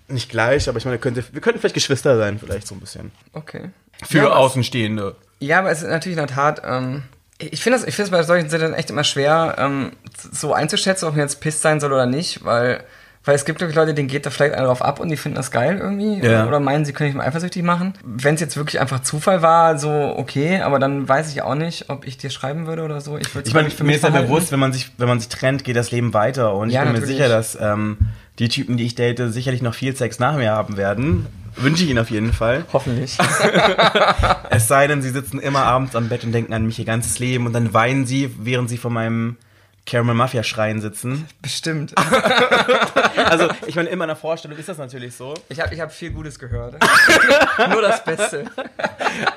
[SPEAKER 3] nicht gleich, aber ich meine, könnte, wir könnten vielleicht Geschwister sein, vielleicht so ein bisschen.
[SPEAKER 4] Okay.
[SPEAKER 3] Für
[SPEAKER 4] ja,
[SPEAKER 3] Außenstehende.
[SPEAKER 4] Ja, aber es ist natürlich in der Tat, ähm, ich finde ich es bei solchen Situationen echt immer schwer, ähm, so einzuschätzen, ob man jetzt pisst sein soll oder nicht, weil, weil es gibt wirklich Leute, denen geht da vielleicht einer drauf ab und die finden das geil irgendwie
[SPEAKER 3] Ja.
[SPEAKER 4] oder meinen, sie können mich mal eifersüchtig machen. Wenn es jetzt wirklich einfach Zufall war, so okay, aber dann weiß ich auch nicht, ob ich dir schreiben würde oder so. Ich,
[SPEAKER 3] Ich meine, mir ist ja bewusst, wenn man sich, wenn man sich trennt, geht das Leben weiter. Und ich
[SPEAKER 4] Ja,
[SPEAKER 3] bin mir
[SPEAKER 4] natürlich.
[SPEAKER 3] sicher, dass ähm, die Typen, die ich date, sicherlich noch viel Sex nach mir haben werden. Wünsche ich ihnen auf jeden Fall.
[SPEAKER 4] Hoffentlich.
[SPEAKER 3] Es sei denn, sie sitzen immer abends am Bett und denken an mich ihr ganzes Leben und dann weinen sie, während sie vor meinem Caramel Mafia Schreien sitzen.
[SPEAKER 4] Bestimmt.
[SPEAKER 3] Also, ich meine, in meiner Vorstellung ist das natürlich so.
[SPEAKER 4] Ich habe ich hab viel Gutes gehört. Nur das Beste.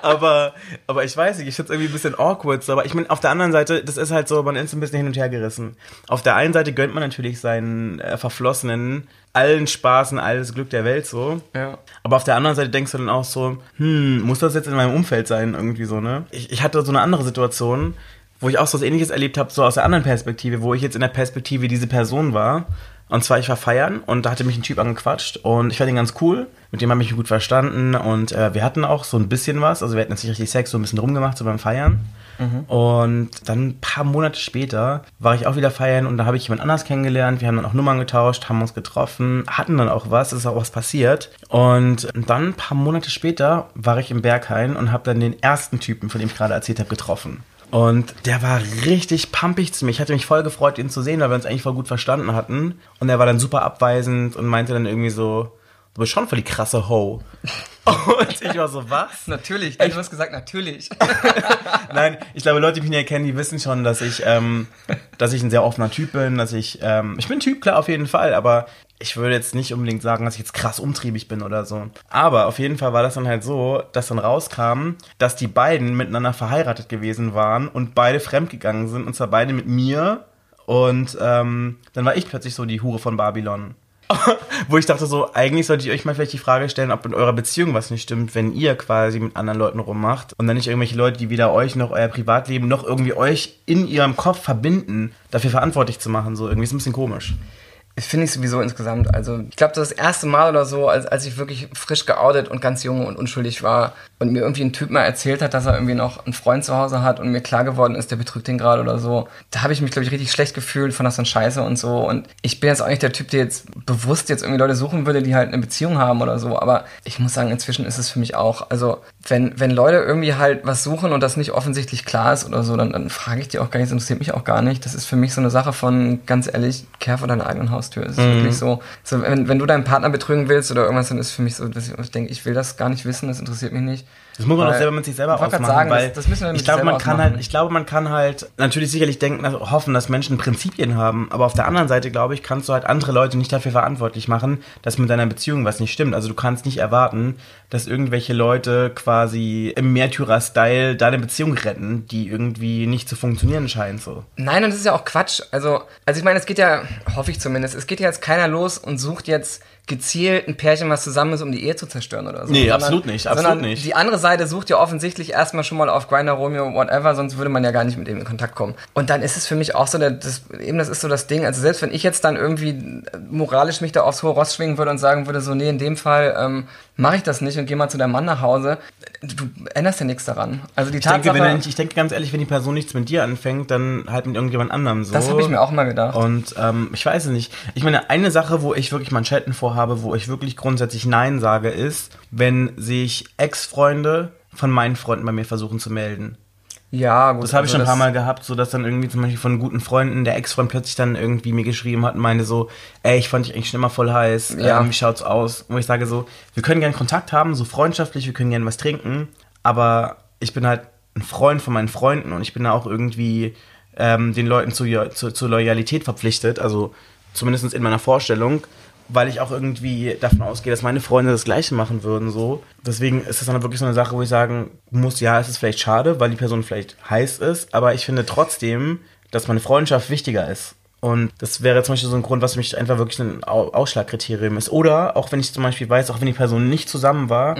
[SPEAKER 3] Aber, aber ich weiß nicht, ich finde es irgendwie ein bisschen awkward. So. Aber ich meine, auf der anderen Seite, das ist halt so, man ist ein bisschen hin und her gerissen. Auf der einen Seite gönnt man natürlich seinen äh, Verflossenen allen Spaß und alles Glück der Welt so.
[SPEAKER 4] Ja.
[SPEAKER 3] Aber auf der anderen Seite denkst du dann auch so, hm, muss das jetzt in meinem Umfeld sein, irgendwie so, ne? Ich, ich hatte so eine andere Situation, wo ich auch so was ähnliches erlebt habe, so aus der anderen Perspektive, wo ich jetzt in der Perspektive diese Person war. Und zwar, ich war feiern und da hatte mich ein Typ angequatscht und ich fand ihn ganz cool. Mit dem habe ich mich gut verstanden und äh, wir hatten auch so ein bisschen was. Also wir hatten jetzt nicht richtig Sex, so ein bisschen rumgemacht, so beim Feiern. Und dann ein paar Monate später war ich auch wieder feiern und da habe ich jemand anders kennengelernt. Wir haben dann auch Nummern getauscht, haben uns getroffen, hatten dann auch was, es ist auch was passiert. Und dann ein paar Monate später war ich im Berghain und habe dann den ersten Typen, von dem ich gerade erzählt habe, getroffen. Und der war richtig pumpig zu mir. Ich hatte mich voll gefreut, ihn zu sehen, weil wir uns eigentlich voll gut verstanden hatten. Und er war dann super abweisend und meinte dann irgendwie so, du bist schon voll die krasse Ho. Und ich war so, was?
[SPEAKER 4] Natürlich, du hast gesagt, natürlich.
[SPEAKER 3] Nein, ich glaube, Leute, die mich nicht kennen, die wissen schon, dass ich, ähm, dass ich ein sehr offener Typ bin, dass ich, ähm, ich bin Typ, klar, auf jeden Fall, aber ich würde jetzt nicht unbedingt sagen, dass ich jetzt krass umtriebig bin oder so. Aber auf jeden Fall war das dann halt so, dass dann rauskam, dass die beiden miteinander verheiratet gewesen waren und beide fremdgegangen sind, und zwar beide mit mir. Und ähm, dann war ich plötzlich so die Hure von Babylon. Wo ich dachte so, eigentlich sollte ich euch mal vielleicht die Frage stellen, ob in eurer Beziehung was nicht stimmt, wenn ihr quasi mit anderen Leuten rummacht und dann nicht irgendwelche Leute, die weder euch noch euer Privatleben noch irgendwie euch in ihrem Kopf verbinden, dafür verantwortlich zu machen. So irgendwie ist ein bisschen komisch.
[SPEAKER 4] Finde ich sowieso insgesamt. Also, ich glaube, das, erste Mal oder so, als, als ich wirklich frisch geoutet und ganz jung und unschuldig war und mir irgendwie ein Typ mal erzählt hat, dass er irgendwie noch einen Freund zu Hause hat und mir klar geworden ist, der betrügt den gerade oder so, da habe ich mich, glaube ich, richtig schlecht gefühlt, fand das dann scheiße und so. Und ich bin jetzt auch nicht der Typ, der jetzt bewusst jetzt irgendwie Leute suchen würde, die halt eine Beziehung haben oder so. Aber ich muss sagen, inzwischen ist es für mich auch, also, wenn, wenn Leute irgendwie halt was suchen und das nicht offensichtlich klar ist oder so, dann, dann frage ich die auch gar nicht, das interessiert mich auch gar nicht. Das ist für mich so eine Sache von, ganz ehrlich, kehr vor deiner eigenen Haustür. Es ist wirklich so, so wenn, wenn du deinen Partner betrügen willst oder irgendwas, dann ist für mich so, dass ich, ich denke, ich will das gar nicht wissen, das interessiert mich nicht.
[SPEAKER 3] Das muss man
[SPEAKER 4] Weil-
[SPEAKER 3] auch selber mit sich selber ausmachen,
[SPEAKER 4] sagen,
[SPEAKER 3] weil
[SPEAKER 4] das- das müssen wir mit
[SPEAKER 3] ich glaube, man kann
[SPEAKER 4] ausmachen.
[SPEAKER 3] halt, ich glaube, man kann halt natürlich sicherlich denken, also hoffen, dass Menschen Prinzipien haben, aber auf der anderen Seite, glaube ich, kannst du halt andere Leute nicht dafür verantwortlich machen, dass mit deiner Beziehung was nicht stimmt. Also du kannst nicht erwarten, dass irgendwelche Leute quasi im Märtyrer-Style deine Beziehung retten, die irgendwie nicht zu funktionieren scheint, so.
[SPEAKER 4] Nein, und das ist ja auch Quatsch. Also, also ich meine, es geht ja, hoffe ich zumindest, es geht ja jetzt keiner los und sucht jetzt gezielt ein Pärchen, was zusammen ist, um die Ehe zu zerstören oder so.
[SPEAKER 3] Nee, absolut nicht, absolut
[SPEAKER 4] sondern
[SPEAKER 3] nicht.
[SPEAKER 4] Die andere Seite sucht ja offensichtlich erstmal schon mal auf Grindr, Romeo, whatever, sonst würde man ja gar nicht mit dem in Kontakt kommen. Und dann ist es für mich auch so, der, das, eben das ist so das Ding, also selbst wenn ich jetzt dann irgendwie moralisch mich da aufs hohe Ross schwingen würde und sagen würde, so, nee, in dem Fall ähm, mache ich das nicht und gehe mal zu deinem Mann nach Hause, du änderst ja nichts daran. Also die
[SPEAKER 3] Ich denke,
[SPEAKER 4] Tatsache,
[SPEAKER 3] wenn, ich denke ganz ehrlich, wenn die Person nichts mit dir anfängt, dann halt mit irgendjemand anderem so.
[SPEAKER 4] das habe ich mir auch mal gedacht.
[SPEAKER 3] Und ähm, ich weiß es nicht. Ich meine, eine Sache, wo ich wirklich Manschetten vorhabe, wo ich wirklich grundsätzlich Nein sage, ist, wenn sich Ex-Freunde von meinen Freunden bei mir versuchen zu melden.
[SPEAKER 4] Ja, gut.
[SPEAKER 3] Das habe ich
[SPEAKER 4] also
[SPEAKER 3] schon ein paar Mal gehabt, so dass dann irgendwie zum Beispiel von guten Freunden der Ex-Freund plötzlich dann irgendwie mir geschrieben hat und meinte so, ey, ich fand dich eigentlich schon immer voll heiß,
[SPEAKER 4] Ja.
[SPEAKER 3] ähm, wie schaut's aus? Wo ich sage so, wir können gerne Kontakt haben, so freundschaftlich, wir können gerne was trinken, aber ich bin halt ein Freund von meinen Freunden und ich bin da auch irgendwie ähm, den Leuten zu, zu, zur Loyalität verpflichtet, also zumindest in meiner Vorstellung, weil ich auch irgendwie davon ausgehe, dass meine Freunde das Gleiche machen würden, so. Deswegen ist das dann wirklich so eine Sache, wo ich sagen muss, ja, es ist vielleicht schade, weil die Person vielleicht heiß ist, aber ich finde trotzdem, dass meine Freundschaft wichtiger ist. Und das wäre zum Beispiel so ein Grund, was für mich einfach wirklich ein Au- Ausschlagkriterium ist. Oder auch wenn ich zum Beispiel weiß, auch wenn die Person nicht zusammen war,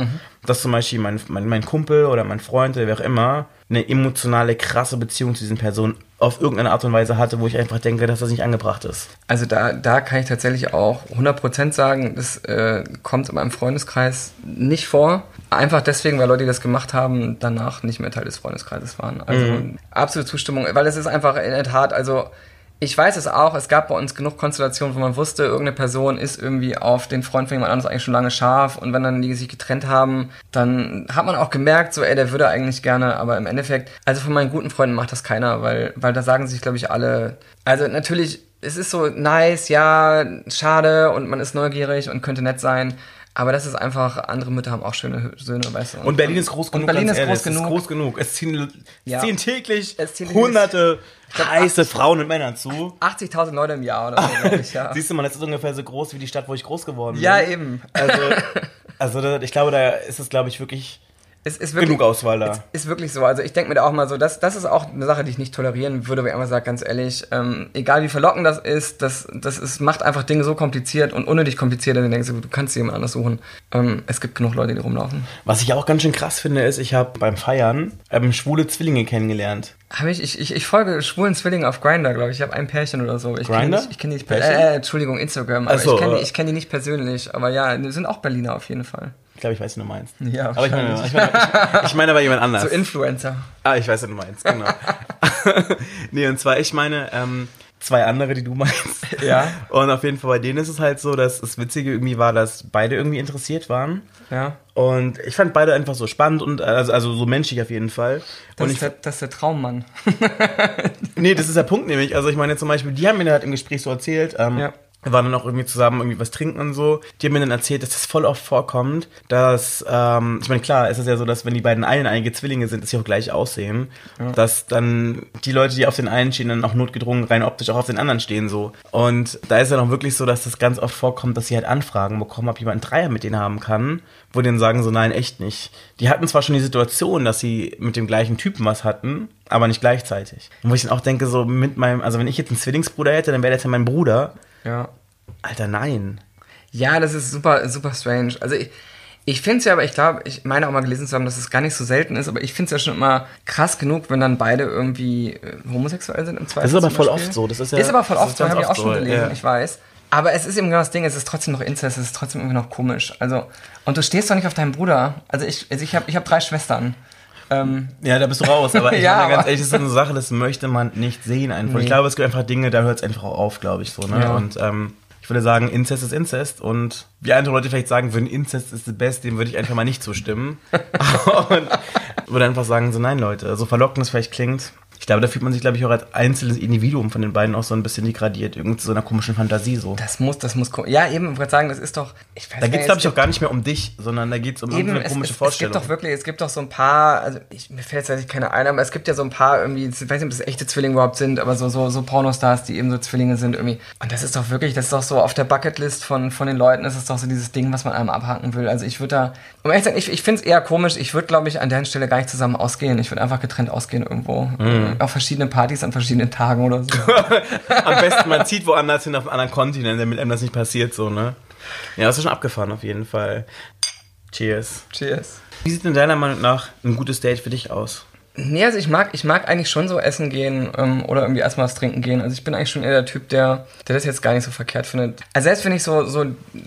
[SPEAKER 3] dass zum Beispiel mein, mein, mein Kumpel oder mein Freund oder wer auch immer eine emotionale, krasse Beziehung zu diesen Personen auf irgendeine Art und Weise hatte, wo ich einfach denke, dass das nicht angebracht ist.
[SPEAKER 4] Also da, da kann ich tatsächlich auch 100% sagen, das äh, kommt in meinem Freundeskreis nicht vor. Einfach deswegen, weil Leute, die das gemacht haben, danach nicht mehr Teil des Freundeskreises waren. Also absolute Zustimmung, weil es ist einfach in der Tat, also ich weiß es auch, es gab bei uns genug Konstellationen, wo man wusste, irgendeine Person ist irgendwie auf den Freund von jemand anderes eigentlich schon lange scharf. Und wenn dann die sich getrennt haben, dann hat man auch gemerkt, so ey, der würde eigentlich gerne, aber im Endeffekt, also von meinen guten Freunden macht das keiner, weil, weil da sagen sich, glaube ich, alle, also natürlich, es ist so nice, ja, schade und man ist neugierig und könnte nett sein, aber das ist einfach, andere Mütter haben auch schöne Söhne, weißt du.
[SPEAKER 3] Und Berlin ist groß
[SPEAKER 4] und
[SPEAKER 3] genug.
[SPEAKER 4] Berlin
[SPEAKER 3] ganz
[SPEAKER 4] ist
[SPEAKER 3] ehrlich.
[SPEAKER 4] groß genug.
[SPEAKER 3] Es ist groß genug. Es ziehen,
[SPEAKER 4] Ja.
[SPEAKER 3] ziehen täglich
[SPEAKER 4] Es ziehen
[SPEAKER 3] hunderte heiße Frauen und Männer zu.
[SPEAKER 4] 80.000 Leute im Jahr oder so, glaube ich, ja.
[SPEAKER 3] Siehst du mal, das ist ungefähr so groß wie die Stadt, wo ich groß geworden bin.
[SPEAKER 4] ja, eben.
[SPEAKER 3] Also, also da, ich glaube, da ist es, glaube ich, wirklich.
[SPEAKER 4] Es ist wirklich,
[SPEAKER 3] Genug Auswahl da.
[SPEAKER 4] Ist wirklich so. Also ich denke mir da auch mal so, das, das ist auch eine Sache, die ich nicht tolerieren würde, weil ich immer sage, ganz ehrlich, ähm, egal wie verlockend das ist, das, das ist, macht einfach Dinge so kompliziert und unnötig kompliziert, dass du denkst, du kannst jemand anders suchen. Ähm, es gibt genug Leute, die rumlaufen.
[SPEAKER 3] Was ich auch ganz schön krass finde, ist, ich habe beim Feiern ähm, schwule Zwillinge kennengelernt.
[SPEAKER 4] Habe ich, ich, ich, ich folge schwulen Zwillingen auf Grinder, glaube ich. Ich habe ein Pärchen oder so. Ich kenn die nicht- Ich kenne die nicht
[SPEAKER 3] Pärchen?
[SPEAKER 4] persönlich. Äh, Entschuldigung, Instagram. Aber
[SPEAKER 3] so,
[SPEAKER 4] ich kenne die,
[SPEAKER 3] äh.
[SPEAKER 4] kenn die nicht persönlich. Aber ja, die sind auch Berliner auf jeden Fall.
[SPEAKER 3] Ich glaube, ich weiß, wie du meinst.
[SPEAKER 4] Ja,
[SPEAKER 3] aber ich meine, ich meine, ich, ich meine aber jemand anders.
[SPEAKER 4] So Influencer.
[SPEAKER 3] Ah, ich weiß, was du meinst, genau. nee, und zwar, ich meine, ähm, zwei andere, die du meinst.
[SPEAKER 4] Ja.
[SPEAKER 3] Und auf jeden Fall bei denen ist es halt so, dass das Witzige irgendwie war, dass beide irgendwie interessiert waren.
[SPEAKER 4] Ja.
[SPEAKER 3] Und ich fand beide einfach so spannend und also, also so menschlich auf jeden Fall.
[SPEAKER 4] Das,
[SPEAKER 3] und
[SPEAKER 4] ist
[SPEAKER 3] ich,
[SPEAKER 4] der, das ist der Traummann.
[SPEAKER 3] nee, das ist der Punkt nämlich. Also ich meine zum Beispiel, die haben mir halt im Gespräch so erzählt, ähm,
[SPEAKER 4] Ja.
[SPEAKER 3] Wir waren dann auch irgendwie zusammen irgendwie was trinken und so. Die haben mir dann erzählt, dass das voll oft vorkommt, dass, ähm, ich meine, klar, es ist ja so, dass wenn die beiden einen einige Zwillinge sind, dass sie auch gleich aussehen, dass dann die Leute, die auf den einen stehen, dann auch notgedrungen rein optisch auch auf den anderen stehen so. Und da ist dann auch wirklich so, dass das ganz oft vorkommt, dass sie halt Anfragen bekommen, ob jemand einen Dreier mit denen haben kann, wo dann sagen so, nein, echt nicht. Die hatten zwar schon die Situation, dass sie mit dem gleichen Typen was hatten, aber nicht gleichzeitig. Und wo ich dann auch denke, so mit meinem, also wenn ich jetzt einen Zwillingsbruder hätte, dann wäre das ja mein Bruder.
[SPEAKER 4] Ja.
[SPEAKER 3] Alter, nein.
[SPEAKER 4] Ja, das ist super, super strange. Also ich, ich finde es ja, aber ich glaube, ich meine auch mal gelesen zu haben, dass es gar nicht so selten ist, aber ich finde es ja schon immer krass genug, wenn dann beide irgendwie äh, homosexuell sind im Zweifel.
[SPEAKER 3] Das ist aber voll
[SPEAKER 4] Beispiel.
[SPEAKER 3] oft so. Das ist ja-
[SPEAKER 4] ist aber voll oft so, habe ich auch schon gelesen,
[SPEAKER 3] ja.
[SPEAKER 4] ich weiß. Aber es ist eben genau das Ding, es ist trotzdem noch Inzest, es ist trotzdem irgendwie noch komisch. Also, und du stehst doch nicht auf deinen Bruder. Also ich, also ich habe ich hab drei Schwestern. Ähm,
[SPEAKER 3] Ja, da bist du raus. Aber ich
[SPEAKER 4] Ja,
[SPEAKER 3] meine ganz ehrlich, das ist eine Sache, das möchte man nicht sehen einfach. Ich
[SPEAKER 4] Nee.
[SPEAKER 3] glaube, es gibt einfach Dinge, da hört es einfach auch auf, glaube ich so. Ne?
[SPEAKER 4] Ja.
[SPEAKER 3] Und ähm, ich würde sagen, Inzest ist Inzest. Und wie andere Leute vielleicht sagen würden, Inzest ist the best, dem würde ich einfach mal nicht zustimmen. und würde einfach sagen, so nein, Leute, so verlockend es vielleicht klingt. Ich glaube, da fühlt man sich, glaube ich, auch als einzelnes Individuum von den beiden auch so ein bisschen degradiert. Irgendwie zu so einer komischen Fantasie so.
[SPEAKER 4] das muss, das muss, ja eben, ich wollte sagen, das ist doch, ich weiß
[SPEAKER 3] Da geht es, glaube ich, auch gar nicht mehr um dich, sondern da geht es um
[SPEAKER 4] Eben,
[SPEAKER 3] irgendeine komische
[SPEAKER 4] es, es
[SPEAKER 3] Vorstellung.
[SPEAKER 4] gibt doch wirklich, es gibt doch so ein paar, also ich, mir fällt jetzt eigentlich keine ein, aber es gibt ja so ein paar irgendwie, ich weiß nicht, ob das echte Zwillinge überhaupt sind, aber so, so, so Pornostars, die eben so Zwillinge sind irgendwie. Und das ist doch wirklich, das ist doch so auf der Bucketlist von, von den Leuten, ist es doch so dieses Ding, was man einem abhaken will. Also ich würde da, um ehrlich zu sein, ich, ich finde es eher komisch, ich würde, glaube ich, an der Stelle gar nicht zusammen ausgehen. Ich würde einfach getrennt ausgehen irgendwo.
[SPEAKER 3] Mhm.
[SPEAKER 4] Auf verschiedenen Partys an verschiedenen Tagen oder so.
[SPEAKER 3] Am besten, man zieht woanders hin auf einen anderen Kontinent, damit einem das nicht passiert, so, ne? Ja, das ist schon abgefahren auf jeden Fall. Cheers.
[SPEAKER 4] Cheers.
[SPEAKER 3] Wie sieht denn deiner Meinung nach ein gutes Date für dich aus?
[SPEAKER 4] Nee, also ich mag, ich mag eigentlich schon so essen gehen ähm, oder irgendwie erstmal was trinken gehen. Also ich bin eigentlich schon eher der Typ, der, der das jetzt gar nicht so verkehrt findet. Also selbst wenn ich so, so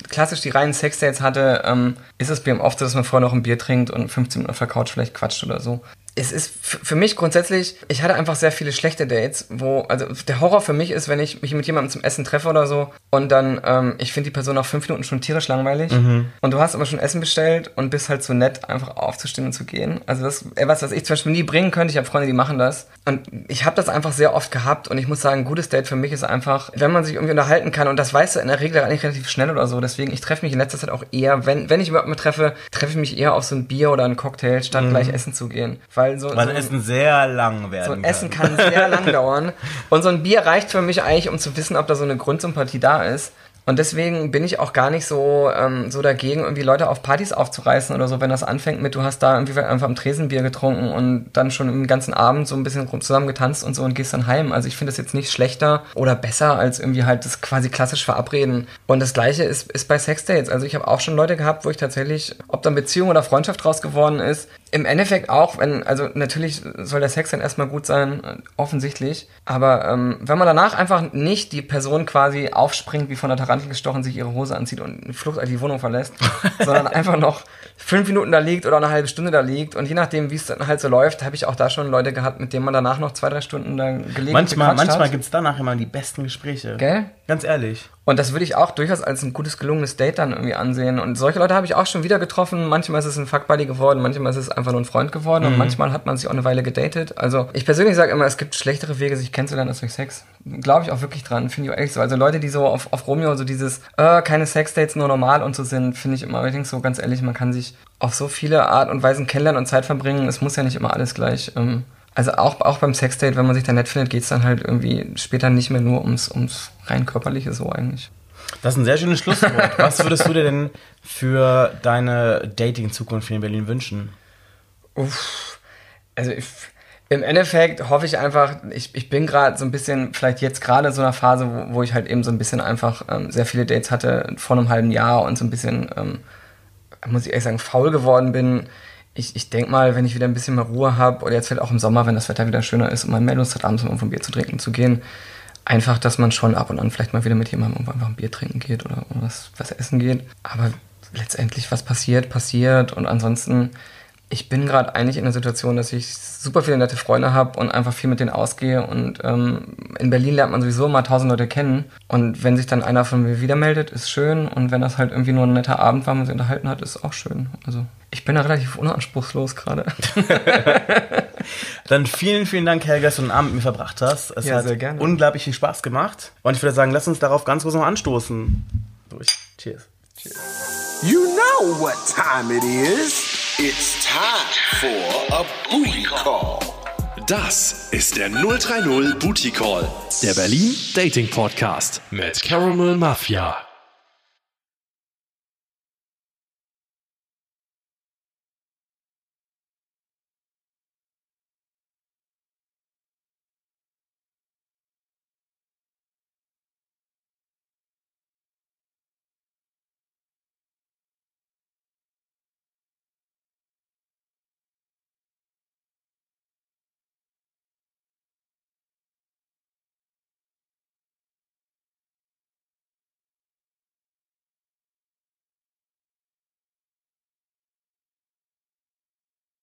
[SPEAKER 4] klassisch die reinen Sexdates hatte, ähm, ist es mir oft so, dass man vorher noch ein Bier trinkt und 15 Minuten auf der Couch vielleicht quatscht oder so. Es ist für mich grundsätzlich, ich hatte einfach sehr viele schlechte Dates, wo, also der Horror für mich ist, wenn ich mich mit jemandem zum Essen treffe oder so und dann, ähm, ich finde die Person nach fünf Minuten schon tierisch langweilig und du hast aber schon Essen bestellt und bist halt so nett, einfach aufzustehen und zu gehen. Also das ist was, was ich zum Beispiel nie bringen könnte. Ich habe Freunde, die machen das. Und ich habe das einfach sehr oft gehabt und ich muss sagen, ein gutes Date für mich ist einfach, wenn man sich irgendwie unterhalten kann und das weißt du in der Regel eigentlich relativ schnell oder so. Deswegen, ich treffe mich in letzter Zeit auch eher, wenn, wenn ich überhaupt mal treffe, treffe ich mich eher auf so ein Bier oder einen Cocktail, statt gleich essen zu gehen. Weil so,
[SPEAKER 3] Weil
[SPEAKER 4] so,
[SPEAKER 3] Essen sehr lang werden
[SPEAKER 4] so ein
[SPEAKER 3] kann.
[SPEAKER 4] Essen kann sehr lang dauern. Und so ein Bier reicht für mich eigentlich, um zu wissen, ob da so eine Grundsympathie da ist. Und deswegen bin ich auch gar nicht so, ähm, so dagegen, irgendwie Leute auf Partys aufzureißen oder so, wenn das anfängt mit, du hast da irgendwie einfach am Tresen Bier getrunken und dann schon den ganzen Abend so ein bisschen zusammen getanzt und so und gehst dann heim. Also ich finde das jetzt nicht schlechter oder besser als irgendwie halt das quasi klassisch verabreden. Und das gleiche ist, ist bei Sexdates. Also ich habe auch schon Leute gehabt, wo ich tatsächlich, ob dann Beziehung oder Freundschaft draus geworden ist, im Endeffekt auch, wenn, also natürlich soll der Sex dann erstmal gut sein, offensichtlich. Aber ähm, wenn man danach einfach nicht die Person quasi aufspringt, wie von der Tarantel gestochen, sich ihre Hose anzieht und eine Flucht die Wohnung verlässt, sondern einfach noch fünf Minuten da liegt oder eine halbe Stunde da liegt und je nachdem, wie es dann halt so läuft, habe ich auch da schon Leute gehabt, mit denen man danach noch zwei, drei Stunden da gelegen
[SPEAKER 3] Manchmal, manchmal
[SPEAKER 4] hat.
[SPEAKER 3] gibt es danach immer die besten Gespräche.
[SPEAKER 4] Gell?
[SPEAKER 3] Ganz ehrlich.
[SPEAKER 4] Und das würde ich auch durchaus als ein gutes gelungenes Date dann irgendwie ansehen. Und solche Leute habe ich auch schon wieder getroffen. Manchmal ist es ein Fuckbuddy geworden, manchmal ist es einfach nur ein Freund geworden und manchmal hat man sich auch eine Weile gedatet. Also ich persönlich sage immer, es gibt schlechtere Wege, sich kennenzulernen als durch Sex. Glaube ich auch wirklich dran, finde ich auch ehrlich so. Also Leute, die so auf, auf Romeo so dieses, äh, keine Sexdates, nur normal und so sind, finde ich immer, denke so ganz ehrlich, man kann sich auf so viele Art und Weisen kennenlernen und Zeit verbringen. Es muss ja nicht immer alles gleich. Ähm, also auch, auch beim Sexdate, wenn man sich da nett findet, geht es dann halt irgendwie später nicht mehr nur ums, ums rein körperliche so eigentlich.
[SPEAKER 3] Das ist ein sehr schönes Schlusswort. Was würdest du dir denn für deine Dating-Zukunft hier in Berlin wünschen?
[SPEAKER 4] Uff, also ich, im Endeffekt hoffe ich einfach, ich, ich bin gerade so ein bisschen, vielleicht jetzt gerade in so einer Phase, wo, wo ich halt eben so ein bisschen einfach ähm, sehr viele Dates hatte vor einem halben Jahr und so ein bisschen, ähm, muss ich ehrlich sagen, faul geworden bin. Ich, ich denke mal, wenn ich wieder ein bisschen mehr Ruhe habe, oder jetzt vielleicht auch im Sommer, wenn das Wetter wieder schöner ist und man mehr Lust hat, abends mal irgendwo ein Bier zu trinken zu gehen, einfach, dass man schon ab und an vielleicht mal wieder mit jemandem irgendwo einfach ein Bier trinken geht oder was, was essen geht. Aber letztendlich, was passiert, passiert. Und ansonsten, ich bin gerade eigentlich in der Situation, dass ich super viele nette Freunde habe und einfach viel mit denen ausgehe. Und ähm, in Berlin lernt man sowieso mal tausend Leute kennen. Und wenn sich dann einer von mir wieder meldet, ist schön. Und wenn das halt irgendwie nur ein netter Abend war, man sich unterhalten hat, ist auch schön. Also ich bin da relativ unanspruchslos gerade.
[SPEAKER 3] Dann vielen, vielen Dank, Helga, dass du den Abend mit mir verbracht hast. Es
[SPEAKER 4] Ja,
[SPEAKER 3] hat
[SPEAKER 4] sehr gerne.
[SPEAKER 3] unglaublich viel Spaß gemacht. Und ich würde sagen, lass uns darauf ganz kurz noch anstoßen. Durch. Cheers.
[SPEAKER 1] You know what time it is. It's time for a booty call.
[SPEAKER 2] Das ist der 030 Booty Call, der Berlin Dating Podcast mit Caramel Mafia.